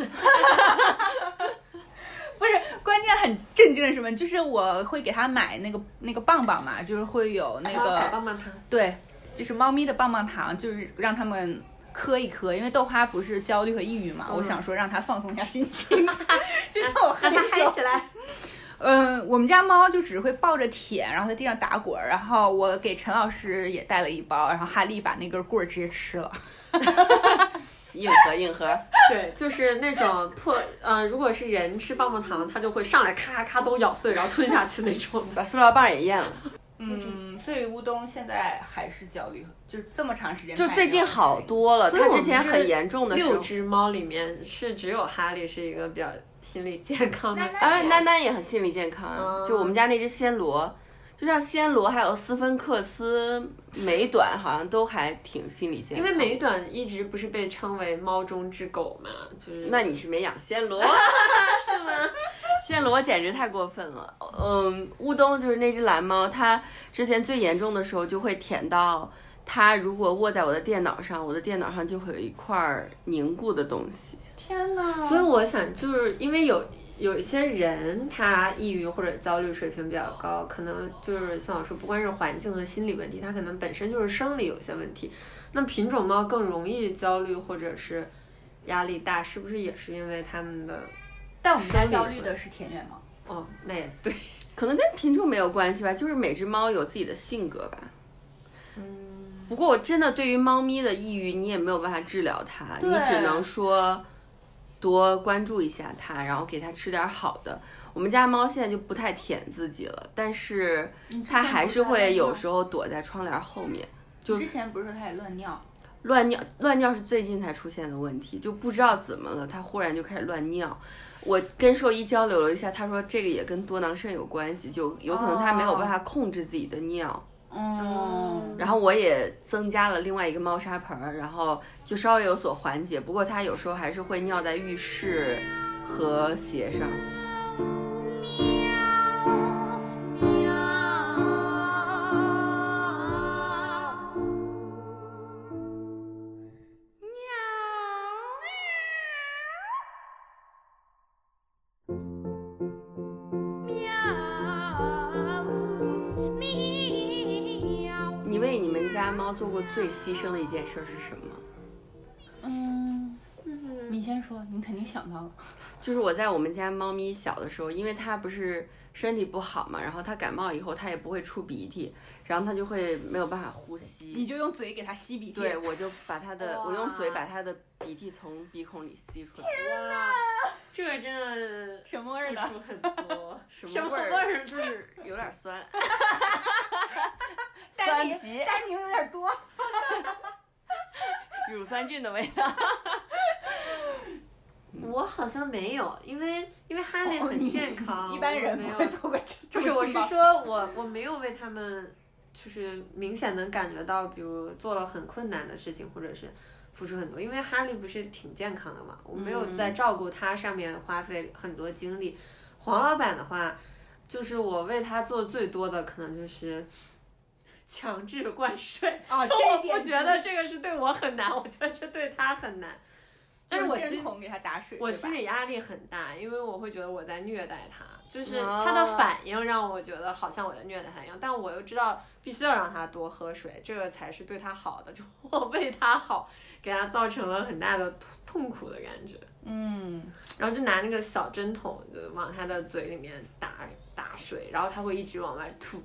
不是关键很震惊的是什么？就是我会给他买那个那个棒棒嘛，就是会有那猫草个棒棒糖，对，就是猫咪的棒棒糖，就是让他们磕一磕，因为豆花不是焦虑和抑郁嘛，我想说让它放松一下心情，就像我喝让它点酒嗨起来。嗯，我们家猫就只会抱着舔，然后在地上打滚儿。然后我给陈老师也带了一包，然后哈利把那根棍儿直接吃了。硬核硬核，对，就是那种破，呃，如果是人吃棒棒糖，它就会上来咔咔咔都咬碎，然后吞下去那种。把塑料棒也咽了。嗯，所以乌冬现在还是焦虑，就是这么长时间，就最近好。多了，所以我们它之前很严重的时六，只猫里面是只有哈利是一个比较心理健康的啊，猫丹丹也很心理健康。嗯就我们家那只暹罗，就像暹罗还有斯芬克斯、美短，好像都还挺心理健康。因为美短一直不是被称为猫中之狗嘛，就是那你是没养暹罗 是吗？暹罗简直太过分了。嗯，乌冬就是那只蓝猫，它之前最严重的时候就会舔到。它如果卧在我的电脑上，我的电脑上就会有一块儿凝固的东西。天哪！所以我想，就是因为有有一些人，他抑郁或者焦虑水平比较高，可能就是像我说，不光是环境和心理问题，他可能本身就是生理有些问题。那品种猫更容易焦虑或者是压力大，是不是也是因为他们的？但我们家焦虑的是田园猫。哦，那也对，可能跟品种没有关系吧，就是每只猫有自己的性格吧。嗯，不过我真的对于猫咪的抑郁，你也没有办法治疗它，你只能说多关注一下它，然后给它吃点好的。我们家猫现在就不太舔自己了，但是它还是会有时候躲在窗帘后面，就之前不是说它也乱尿？乱尿。乱尿是最近才出现的问题，就不知道怎么了，它忽然就开始乱尿。我跟兽医交流了一下，他说这个也跟多囊肾有关系，就有可能他没有办法控制自己的尿。嗯，然后我也增加了另外一个猫砂盆儿，然后就稍微有所缓解。不过它有时候还是会尿在浴室和鞋上。家猫做过最牺牲的一件事是什么？嗯，你先说，你肯定想到了。就是我在我们家猫咪小的时候，因为它不是身体不好嘛，然后它感冒以后它也不会出鼻涕，然后它就会没有办法呼吸。你就用嘴给它吸鼻涕。对，我就把它的，我用嘴把它的鼻涕从鼻孔里吸出来。哇，这个真的 什么味儿的？付出很多，什什么味味儿就是有点酸，酸皮，丹宁有点多。乳酸菌的味道。我好像没有，因为因为哈利很健康，一般人没有不会做过这不是，我是说我我没有为他们，就是明显能感觉到，比如做了很困难的事情，或者是付出很多。因为哈利不是挺健康的嘛，我没有在照顾他上面花费很多精力。黄老板的话，就是我为他做最多的，可能就是强制灌水。哦，这 我一点不觉得这个是对我很难，我觉得这对他很难。但是我针心孔给他打水，我心理压力很大，因为我会觉得我在虐待他，就是哦他的反应让我觉得好像我在虐待他一样，但我又知道必须要让他多喝水，这个才是对他好的。就我为他好，给他造成了很大的痛痛苦的感觉，嗯，然后就拿那个小针筒就往他的嘴里面打打水，然后他会一直往外吐。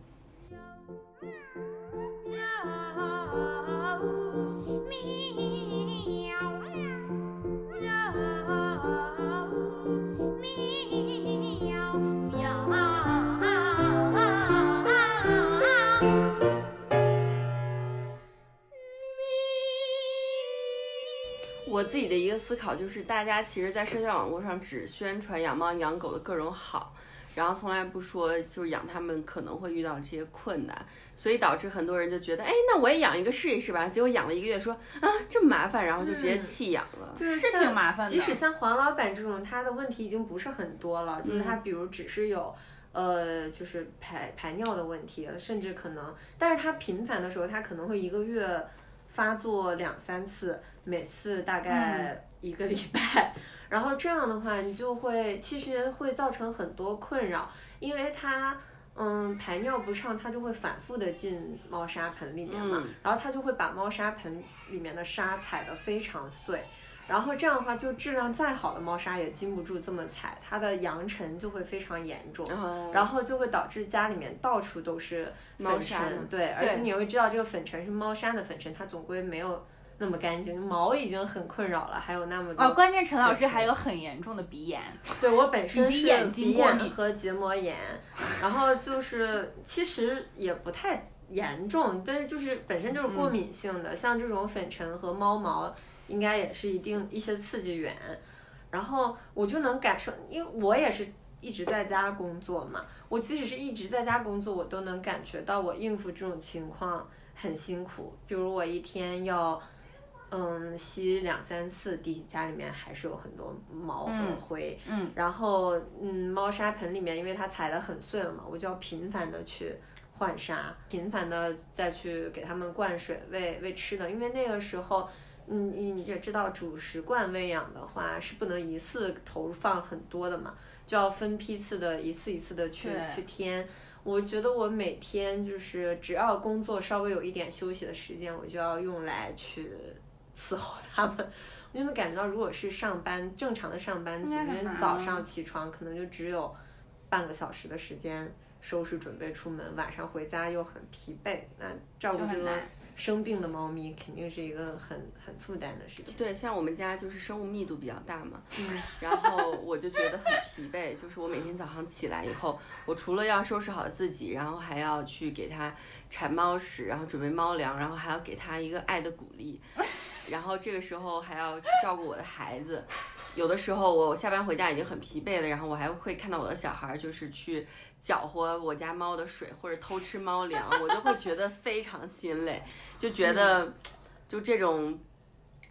我自己的一个思考就是，大家其实，在社交网络上只宣传养猫养狗的各种好，然后从来不说就是养它们可能会遇到这些困难，所以导致很多人就觉得，哎，那我也养一个试一试吧。结果养了一个月，说啊这么麻烦，然后就直接弃养了。是就是像挺麻烦的即使像黄老板这种，他的问题已经不是很多了，就是他比如只是有。呃，就是排排尿的问题，甚至可能，但是他频繁的时候，他可能会一个月发作两三次，每次大概一个礼拜，然后这样的话，你就会其实会造成很多困扰，因为它嗯排尿不畅，它就会反复的进猫砂盆里面嘛，嗯然后它就会把猫砂盆里面的沙踩得非常碎。然后这样的话，就质量再好的猫砂也经不住这么踩，它的扬尘就会非常严重。哦然后就会导致家里面到处都是粉尘，对，而且你会知道这个粉尘是猫砂的粉尘，它总归没有那么干净，毛已经很困扰了，还有那么多。哦，关键陈老师还有很严重的鼻炎，对我本身是鼻炎和结膜炎，然后就是其实也不太严重，但是就是本身就是嗯过敏性的，像这种粉尘和猫毛，应该也是一定一些刺激源。然后我就能感受，因为我也是一直在家工作嘛，我即使是一直在家工作，我都能感觉到我应付这种情况很辛苦。比如我一天要，嗯，吸两三次地，家里面还是有很多毛和嗯灰。嗯，然后，嗯，猫砂盆里面，因为它踩得很碎了嘛，我就要频繁的去换砂，频繁的再去给它们灌水、喂喂吃的，因为那个时候。嗯，你你也知道，主食罐喂养的话是不能一次投放很多的嘛，就要分批次的，一次一次的去去添。我觉得我每天就是只要工作稍微有一点休息的时间，我就要用来去伺候它们。我就能感觉到，如果是上班正常的上班族，因为应该很难啊早上起床可能就只有半个小时的时间收拾准备出门，晚上回家又很疲惫，那照顾这个生病的猫咪肯定是一个很很负担的事情。对，像我们家就是生物密度比较大嘛，嗯 然后我就觉得很疲惫。就是我每天早上起来以后，我除了要收拾好自己，然后还要去给它铲猫屎，然后准备猫粮，然后还要给它一个爱的鼓励，然后这个时候还要去照顾我的孩子。有的时候我下班回家已经很疲惫了，然后我还会看到我的小孩儿就是去搅和我家猫的水或者偷吃猫粮，我就会觉得非常心累，就觉得就这种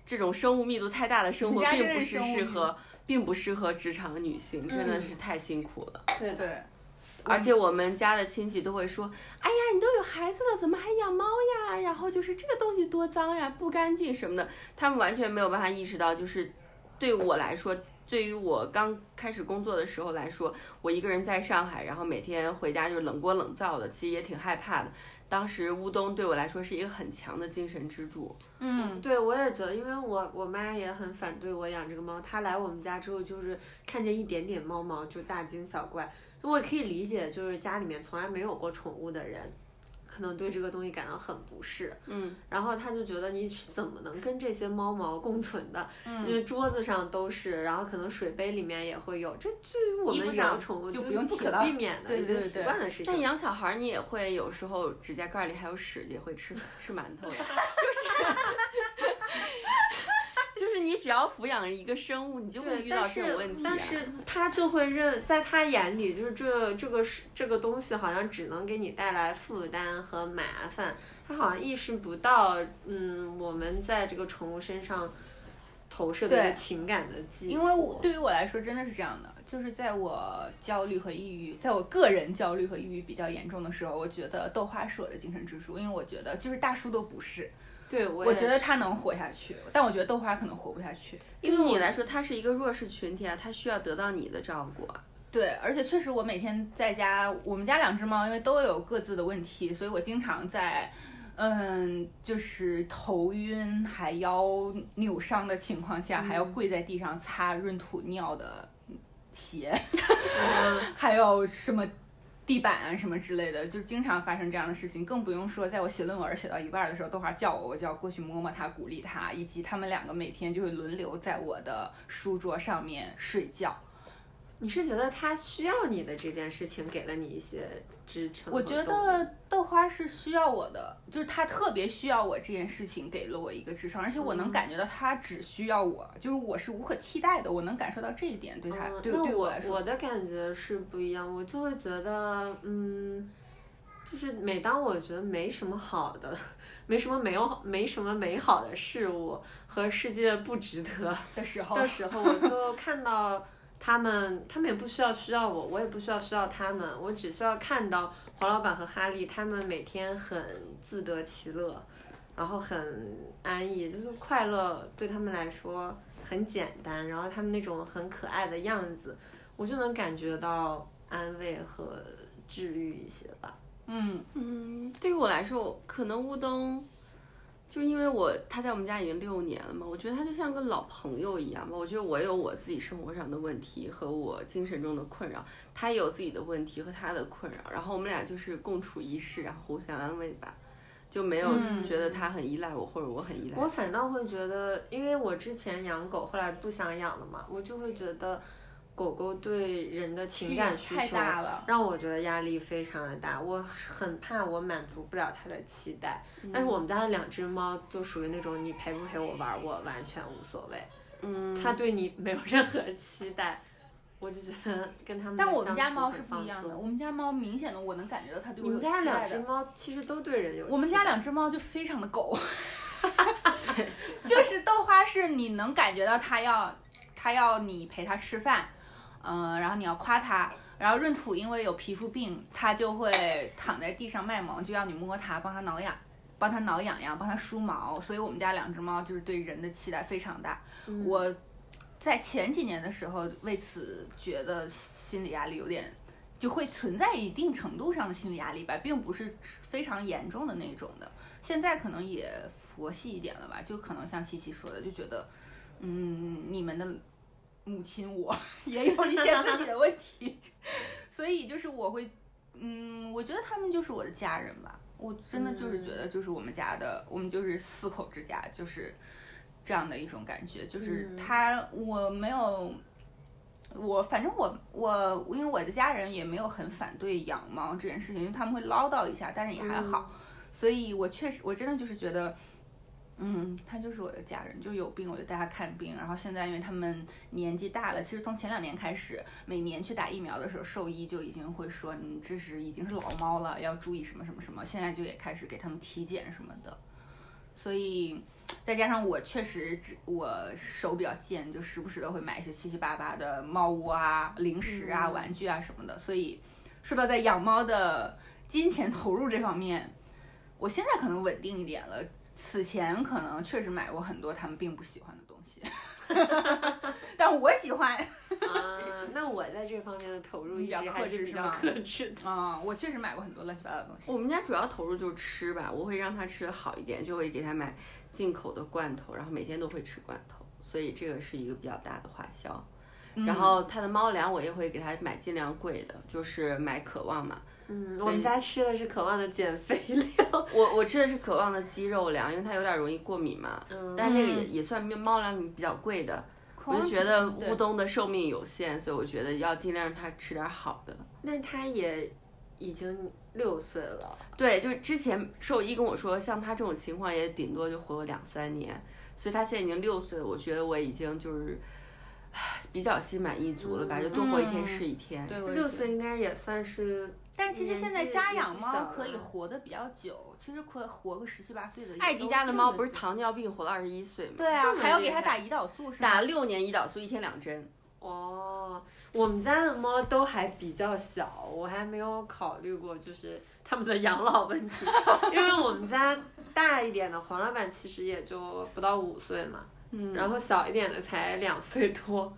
这种生物密度太大的生活并不是适合，并不适合职场女性，真的是太辛苦了。对，对，而且我们家的亲戚都会说：“哎呀，你都有孩子了，怎么还养猫呀？然后就是这个东西多脏呀，不干净什么的。”他们完全没有办法意识到，就是对我来说，对于我刚开始工作的时候来说，我一个人在上海，然后每天回家就是冷锅冷灶的，其实也挺害怕的。当时乌冬对我来说是一个很强的精神支柱。嗯，对我也觉得，因为我我妈也很反对我养这个猫，她来我们家之后就是看见一点点猫毛就大惊小怪，我也可以理解，就是家里面从来没有过宠物的人。可能对这个东西感到很不适，嗯，然后他就觉得你是怎么能跟这些猫毛共存的？嗯因为桌子上都是，然后可能水杯里面也会有，这对于我们养宠物就不用不可避免的，对对对惯的事情。但养小孩儿你也会有时候指甲盖儿里还有屎，也会吃吃馒头的 就是就是你只要抚养一个生物，你就会，遇到这种问题、啊。但是他就会认，在他眼里，就是这这个是这个东西好像只能给你带来负担和麻烦，他好像意识不到，嗯，我们在这个宠物身上投射的一个情感的寄托。因为我对于我来说真的是这样的，就是在我焦虑和抑郁，在我个人焦虑和抑郁比较严重的时候，我觉得豆花是我的精神支柱，因为我觉得就是大叔都不是，对我我觉得也他能活下去，但我觉得豆花可能活不下去。对于你来说，它是一个弱势群体啊，它需要得到你的照顾啊。对，而且确实我每天在家，我们家两只猫因为都有各自的问题，所以我经常在。嗯，就是头晕还腰扭伤的情况下，还要跪在地上擦闰土尿的鞋，还有什么地板啊什么之类的，就经常发生这样的事情。更不用说，在我写论文写到一半的时候，豆花叫我，我就要过去摸摸它，鼓励它，以及他们两个每天就会轮流在我的书桌上面睡觉。你是觉得他需要你的这件事情给了你一些支撑和我？觉得豆花是需要我的，就是他特别需要我这件事情给了我一个支撑，而且我能感觉到他只需要我，就是我是无可替代的，我能感受到这一点对他、对对我对来说。我的感觉是不一样，我就会觉得，嗯，就是每当我觉得没什么好的，没什么没有没什么美好的事物和世界不值得的时候的时候，我就看到他们，他们也不需要需要我，我也不需要需要他们，我只需要看到黄老板和哈利他们每天很自得其乐，然后很安逸，就是快乐对他们来说很简单，然后他们那种很可爱的样子，我就能感觉到安慰和治愈一些吧。嗯，嗯，对于我来说，可能乌冬，就因为我他在我们家已经六年了嘛，我觉得他就像个老朋友一样吧。我觉得我有我自己生活上的问题和我精神中的困扰，他也有自己的问题和他的困扰，然后我们俩就是共处一室，然后互相安慰吧，就没有嗯觉得他很依赖我或者我很依赖我反倒会觉得，因为我之前养狗，后来不想养了嘛，我就会觉得狗狗对人的情感需太求大了。让我觉得压力非常的大，我很怕我满足不了它的期待。嗯但是我们家的两只猫就属于那种你陪不陪我玩，我完全无所谓，嗯，它对你没有任何期待，我就觉得跟它们的但我们家猫是不一样的，我们家猫明显的我能感觉到它对我有期你们家两。只猫其实都对人有期待，我们家两只猫就非常的狗，就是豆花是你能感觉到它要它要你陪它吃饭，嗯、然后你要夸它，然后闰土因为有皮肤病，它就会躺在地上卖萌，就要你摸它，帮它挠痒。帮它挠痒痒，帮它梳毛，所以我们家两只猫就是对人的期待非常大。嗯我在前几年的时候，为此觉得心理压力有点，就会存在一定程度上的心理压力吧，并不是非常严重的那种的。现在可能也佛系一点了吧，就可能像七七说的，就觉得，嗯，你们的母亲我 也有一些自己的问题，所以就是我会，嗯，我觉得他们就是我的家人吧。我真的就是觉得，就是我们家的，我们就是四口之家，就是这样的一种感觉。就是他，我没有，我反正我我，因为我的家人也没有很反对养猫这件事情，因为他们会唠叨一下，但是也还好。所以我确实，我真的就是觉得。嗯，他就是我的家人，就有病我就带他看病。然后现在因为他们年纪大了，其实从前两年开始，每年去打疫苗的时候，兽医就已经会说你这是已经是老猫了，要注意什么什么什么。现在就也开始给他们体检什么的。所以再加上我确实只我手比较贱，就时不时的会买一些七七八八的猫窝啊、零食啊、玩具啊什么的。所以说到在养猫的金钱投入这方面，我现在可能稳定一点了。此前可能确实买过很多他们并不喜欢的东西，但我喜欢。啊，那我在这方面的投入一直还是比较克制的。啊、我确实买过很多乱七八糟的东西。我们家主要投入就是吃吧，我会让他吃的好一点，就会给他买进口的罐头，然后每天都会吃罐头，所以这个是一个比较大的花销。然后他的猫粮我也会给他买尽量贵的，就是买渴望嘛。嗯，我们家吃的是渴望的减肥粮。我我吃的是渴望的鸡肉粮，因为它有点容易过敏嘛。嗯但是那个也也算猫粮里比较贵的。我就觉得乌冬的寿命有限，所以我觉得要尽量让它吃点好的。那它也已经六岁了，对，就是之前兽医跟我说，像它这种情况也顶多就活个两三年，所以它现在已经六岁了，我觉得我已经就是唉比较心满意足了吧，就多活一天是一天。对，我六岁应该也算是。但是其实现在家养猫可以活得比较久，其实可以活个十七八岁的。艾迪家的猫不是糖尿病活了二十一岁吗？对啊还要给它打胰岛素是吗？打六年胰岛素，一天两针。哦，我们家的猫都还比较小，我还没有考虑过就是它们的养老问题，因为我们家大一点的黄老板其实也就不到五岁嘛，嗯然后小一点的才两岁多，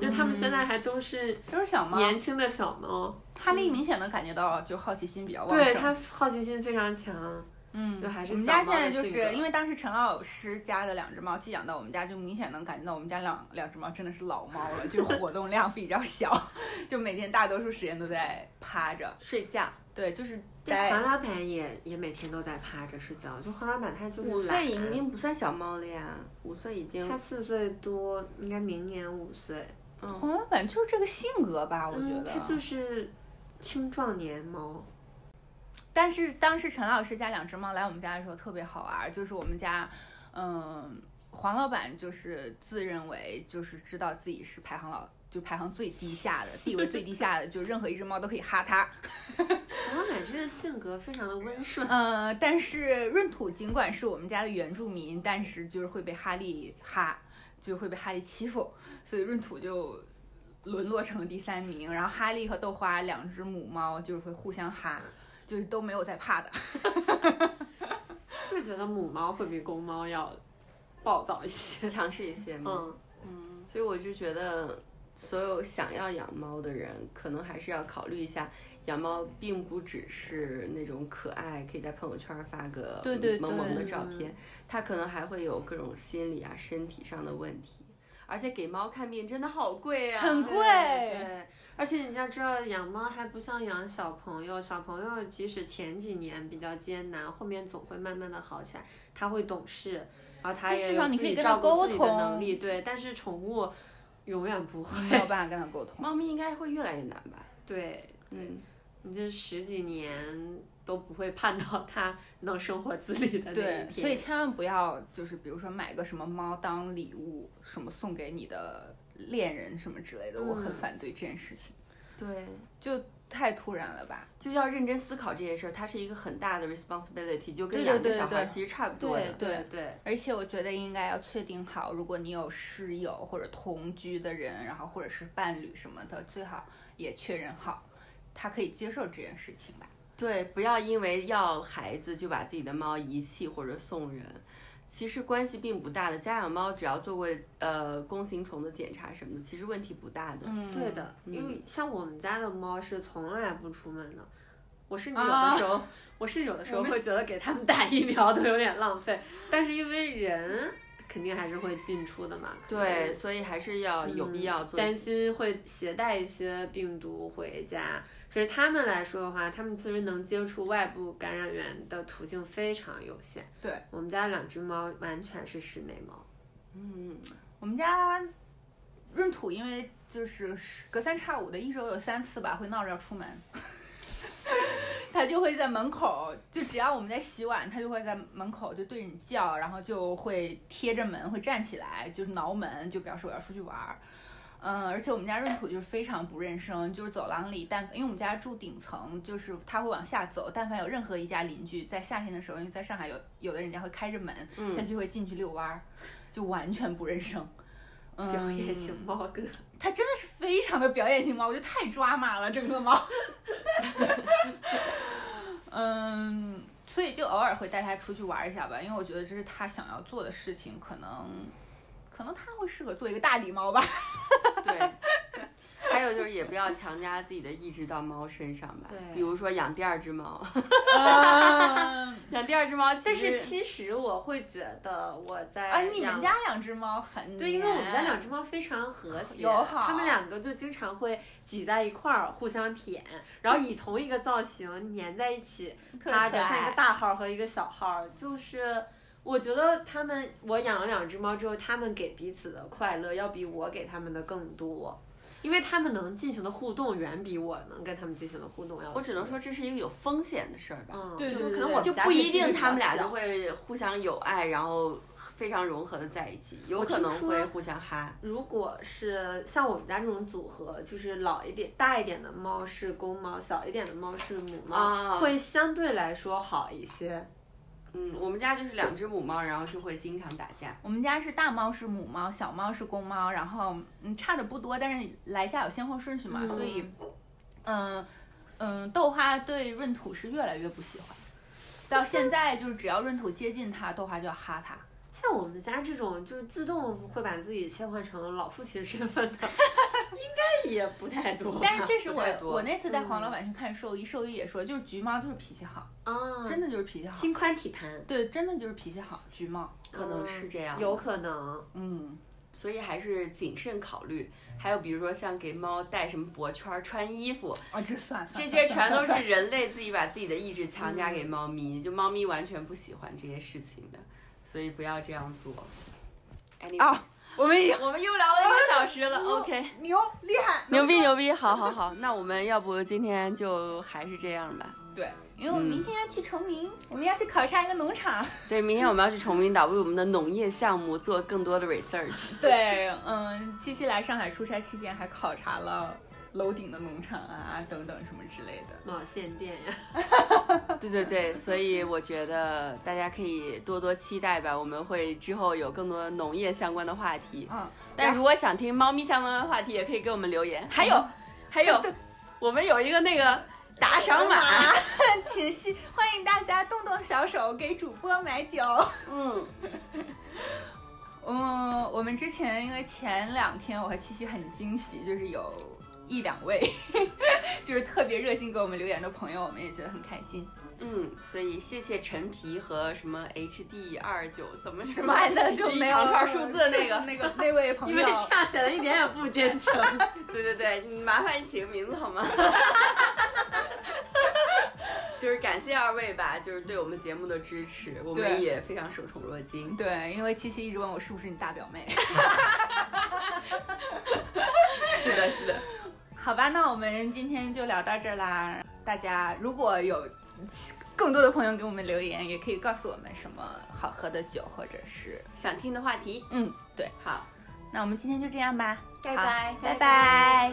就他们现在还都是都是小猫。年轻的小猫，哈利明显能感觉到，就好奇心比较旺盛。对他好奇心非常强，嗯，就还是我们家现在就是因为当时陈老师家的两只猫寄养到我们家，就明显能感觉到我们家两两只猫真的是老猫了，就是活动量比较小，就每天大多数时间都在趴着。睡觉。对，就是黄老板也也每天都在趴着睡觉，就黄老板他就是五岁懒已经不算小猫了呀，五岁已经他四岁多，应该明年五岁。黄老板就是这个性格吧，我觉得。嗯它就是青壮年猫。但是当时陈老师家两只猫来我们家的时候特别好玩，就是我们家，嗯，黄老板就是自认为就是知道自己是排行老，就排行最低下的，地位最低下的，就任何一只猫都可以哈它。黄老板这个性格非常的温顺。呃，但是闰土尽管是我们家的原住民，但是就是会被哈利哈，就会被哈利欺负，所以闰土就沦落成了第三名。然后哈利和豆花两只母猫就是会互相哈，就是都没有在怕的。会觉得母猫会比公猫要暴躁一些。强势一些吗。嗯，所以我就觉得，所有想要养猫的人，可能还是要考虑一下，养猫并不只是那种可爱，可以在朋友圈发个萌萌的照片，它可能还会有各种心理啊、身体上的问题。而且给猫看病真的好贵啊！很贵对，而且你要知道，养猫还不像养小朋友，小朋友即使前几年比较艰难，后面总会慢慢的好起来，他会懂事，然后他就也有自己照顾自己的能力，对。但是宠物永远不会，没有办法跟他沟通。猫咪应该会越来越难吧？对，嗯，你这十几年都不会盼到他能生活自理的那一对，天。所以千万不要就是比如说买个什么猫当礼物，什么送给你的恋人什么之类的，我很嗯反对这件事情，对，就太突然了吧？就要认真思考这件事儿，它是一个很大的 responsibility，就跟对对养个对对小孩其实差不多对的。对对，而且我觉得应该要确定好，如果你有室友或者同居的人，然后或者是伴侣什么的，最好也确认好，他可以接受这件事情吧。对，不要因为要孩子就把自己的猫遗弃或者送人，其实关系并不大的。家养猫只要做过呃弓形虫的检查什么的，其实问题不大的。嗯对的，因嗯为像我们家的猫是从来不出门的，我甚至有啊的时候，我甚至有的时候会觉得给它们打疫苗都有点浪费，但是因为人肯定还是会进出的嘛，对，所以还是要有必要担。心会携带一些病毒回家。可是他们来说的话，他们其实能接触外部感染源的途径非常有限。对我们家两只猫完全是室内猫。嗯，我们家闰土因为就是隔三差五的，一周有三次吧，会闹着要出门。他就会在门口，就只要我们在洗碗，他就会在门口就对着你叫，然后就会贴着门，会站起来，就是挠门，就表示我要出去玩儿。嗯，而且我们家闰土就是非常不认生，就是走廊里，但因为我们家住顶层，就是他会往下走，但凡有任何一家邻居在夏天的时候，因为在上海有有的人家会开着门，他就会进去遛弯儿，就完全不认生。嗯，表演型猫哥，它真的是非常的表演型猫，我觉得太抓马了，整个猫。嗯，所以就偶尔会带它出去玩一下吧，因为我觉得这是它想要做的事情，可能可能它会适合做一个大礼猫吧。对。还有就是，也不要强加自己的意志到猫身上吧。对比如说养第二只猫，嗯 养第二只猫，但是其实我会觉得我在啊，你们家两只猫很对，因为我们家两只猫非常和谐，友好它们两个就经常会挤在一块儿互相舔，然后以同一个造型粘在一起，特趴着，可爱像一个大号和一个小号，就是。我觉得它们，我养了两只猫之后，它们给彼此的快乐要比我给它们的更多，因为他们能进行的互动远比我能跟他们进行的互动要多。我只能说这是一个有风险的事儿吧。嗯，对就对对对可能我就不一定他们俩就会互相有爱，然后非常融合的在一起，有可能会互相哈。如果是像我们家这种组合，就是老一点、大一点的猫是公猫，小一点的猫是母猫，啊会相对来说好一些。嗯，我们家就是两只母猫，然后就会经常打架。我们家是大猫是母猫，小猫是公猫，然后嗯差的不多，但是来家有先后顺序嘛，所以嗯嗯豆花对闰土是越来越不喜欢，到现在就是只要闰土接近它，豆花就要哈它。像我们家这种就是自动会把自己切换成老父亲身份的，应该也不太多。但是确实我我那次带黄老板去看兽医，兽医也说就是橘猫就是脾气好，啊，真的就是脾气好，心宽体盘，对，真的就是脾气好，橘猫。可能是这样的有可能。嗯，所以还是谨慎考虑。还有比如说像给猫戴什么脖圈儿、穿衣服，哦，这算算这些全都是人类自己把自己的意志强加给猫咪，就猫咪完全不喜欢这些事情的，所以不要这样做。Anyway，啊我们我们又聊了一个小时了，OK，牛厉害，牛逼牛逼，好好好，那我们要不今天就还是这样吧。对，因为我们明天要去崇明，我们要去考察一个农场。对，明天我们要去崇明岛为我们的农业项目做更多的 research。对，嗯，七七来上海出差期间还考察了楼顶的农场啊，等等什么之类的。毛线店呀，对对对，所以我觉得大家可以多多期待吧，我们会之后有更多农业相关的话题。嗯，但如果想听猫咪相关的话题，也可以给我们留言。还有，还有，我们有一个那个打赏码，请希欢迎大家动动小手给主播买酒。嗯，嗯，我们之前因为前两天我和七七很惊喜，就是有一两位 就是特别热心给我们留言的朋友，我们也觉得很开心。嗯，所以谢谢陈皮和什么 HD 二九怎么什什么来的就一没有长串数字那个。那个 那位朋友因为，这样显得一点也不真诚。对对对，你麻烦你起个名字好吗？就是感谢二位吧，就是对我们节目的支持，我们也非常受宠若惊。对，因为七七一直问我是不是你大表妹。是的，是的。好吧，那我们今天就聊到这儿啦。大家如果有更多的朋友给我们留言，也可以告诉我们什么好喝的酒，或者是想听的话题，嗯，对。好，那我们今天就这样吧，好拜拜拜拜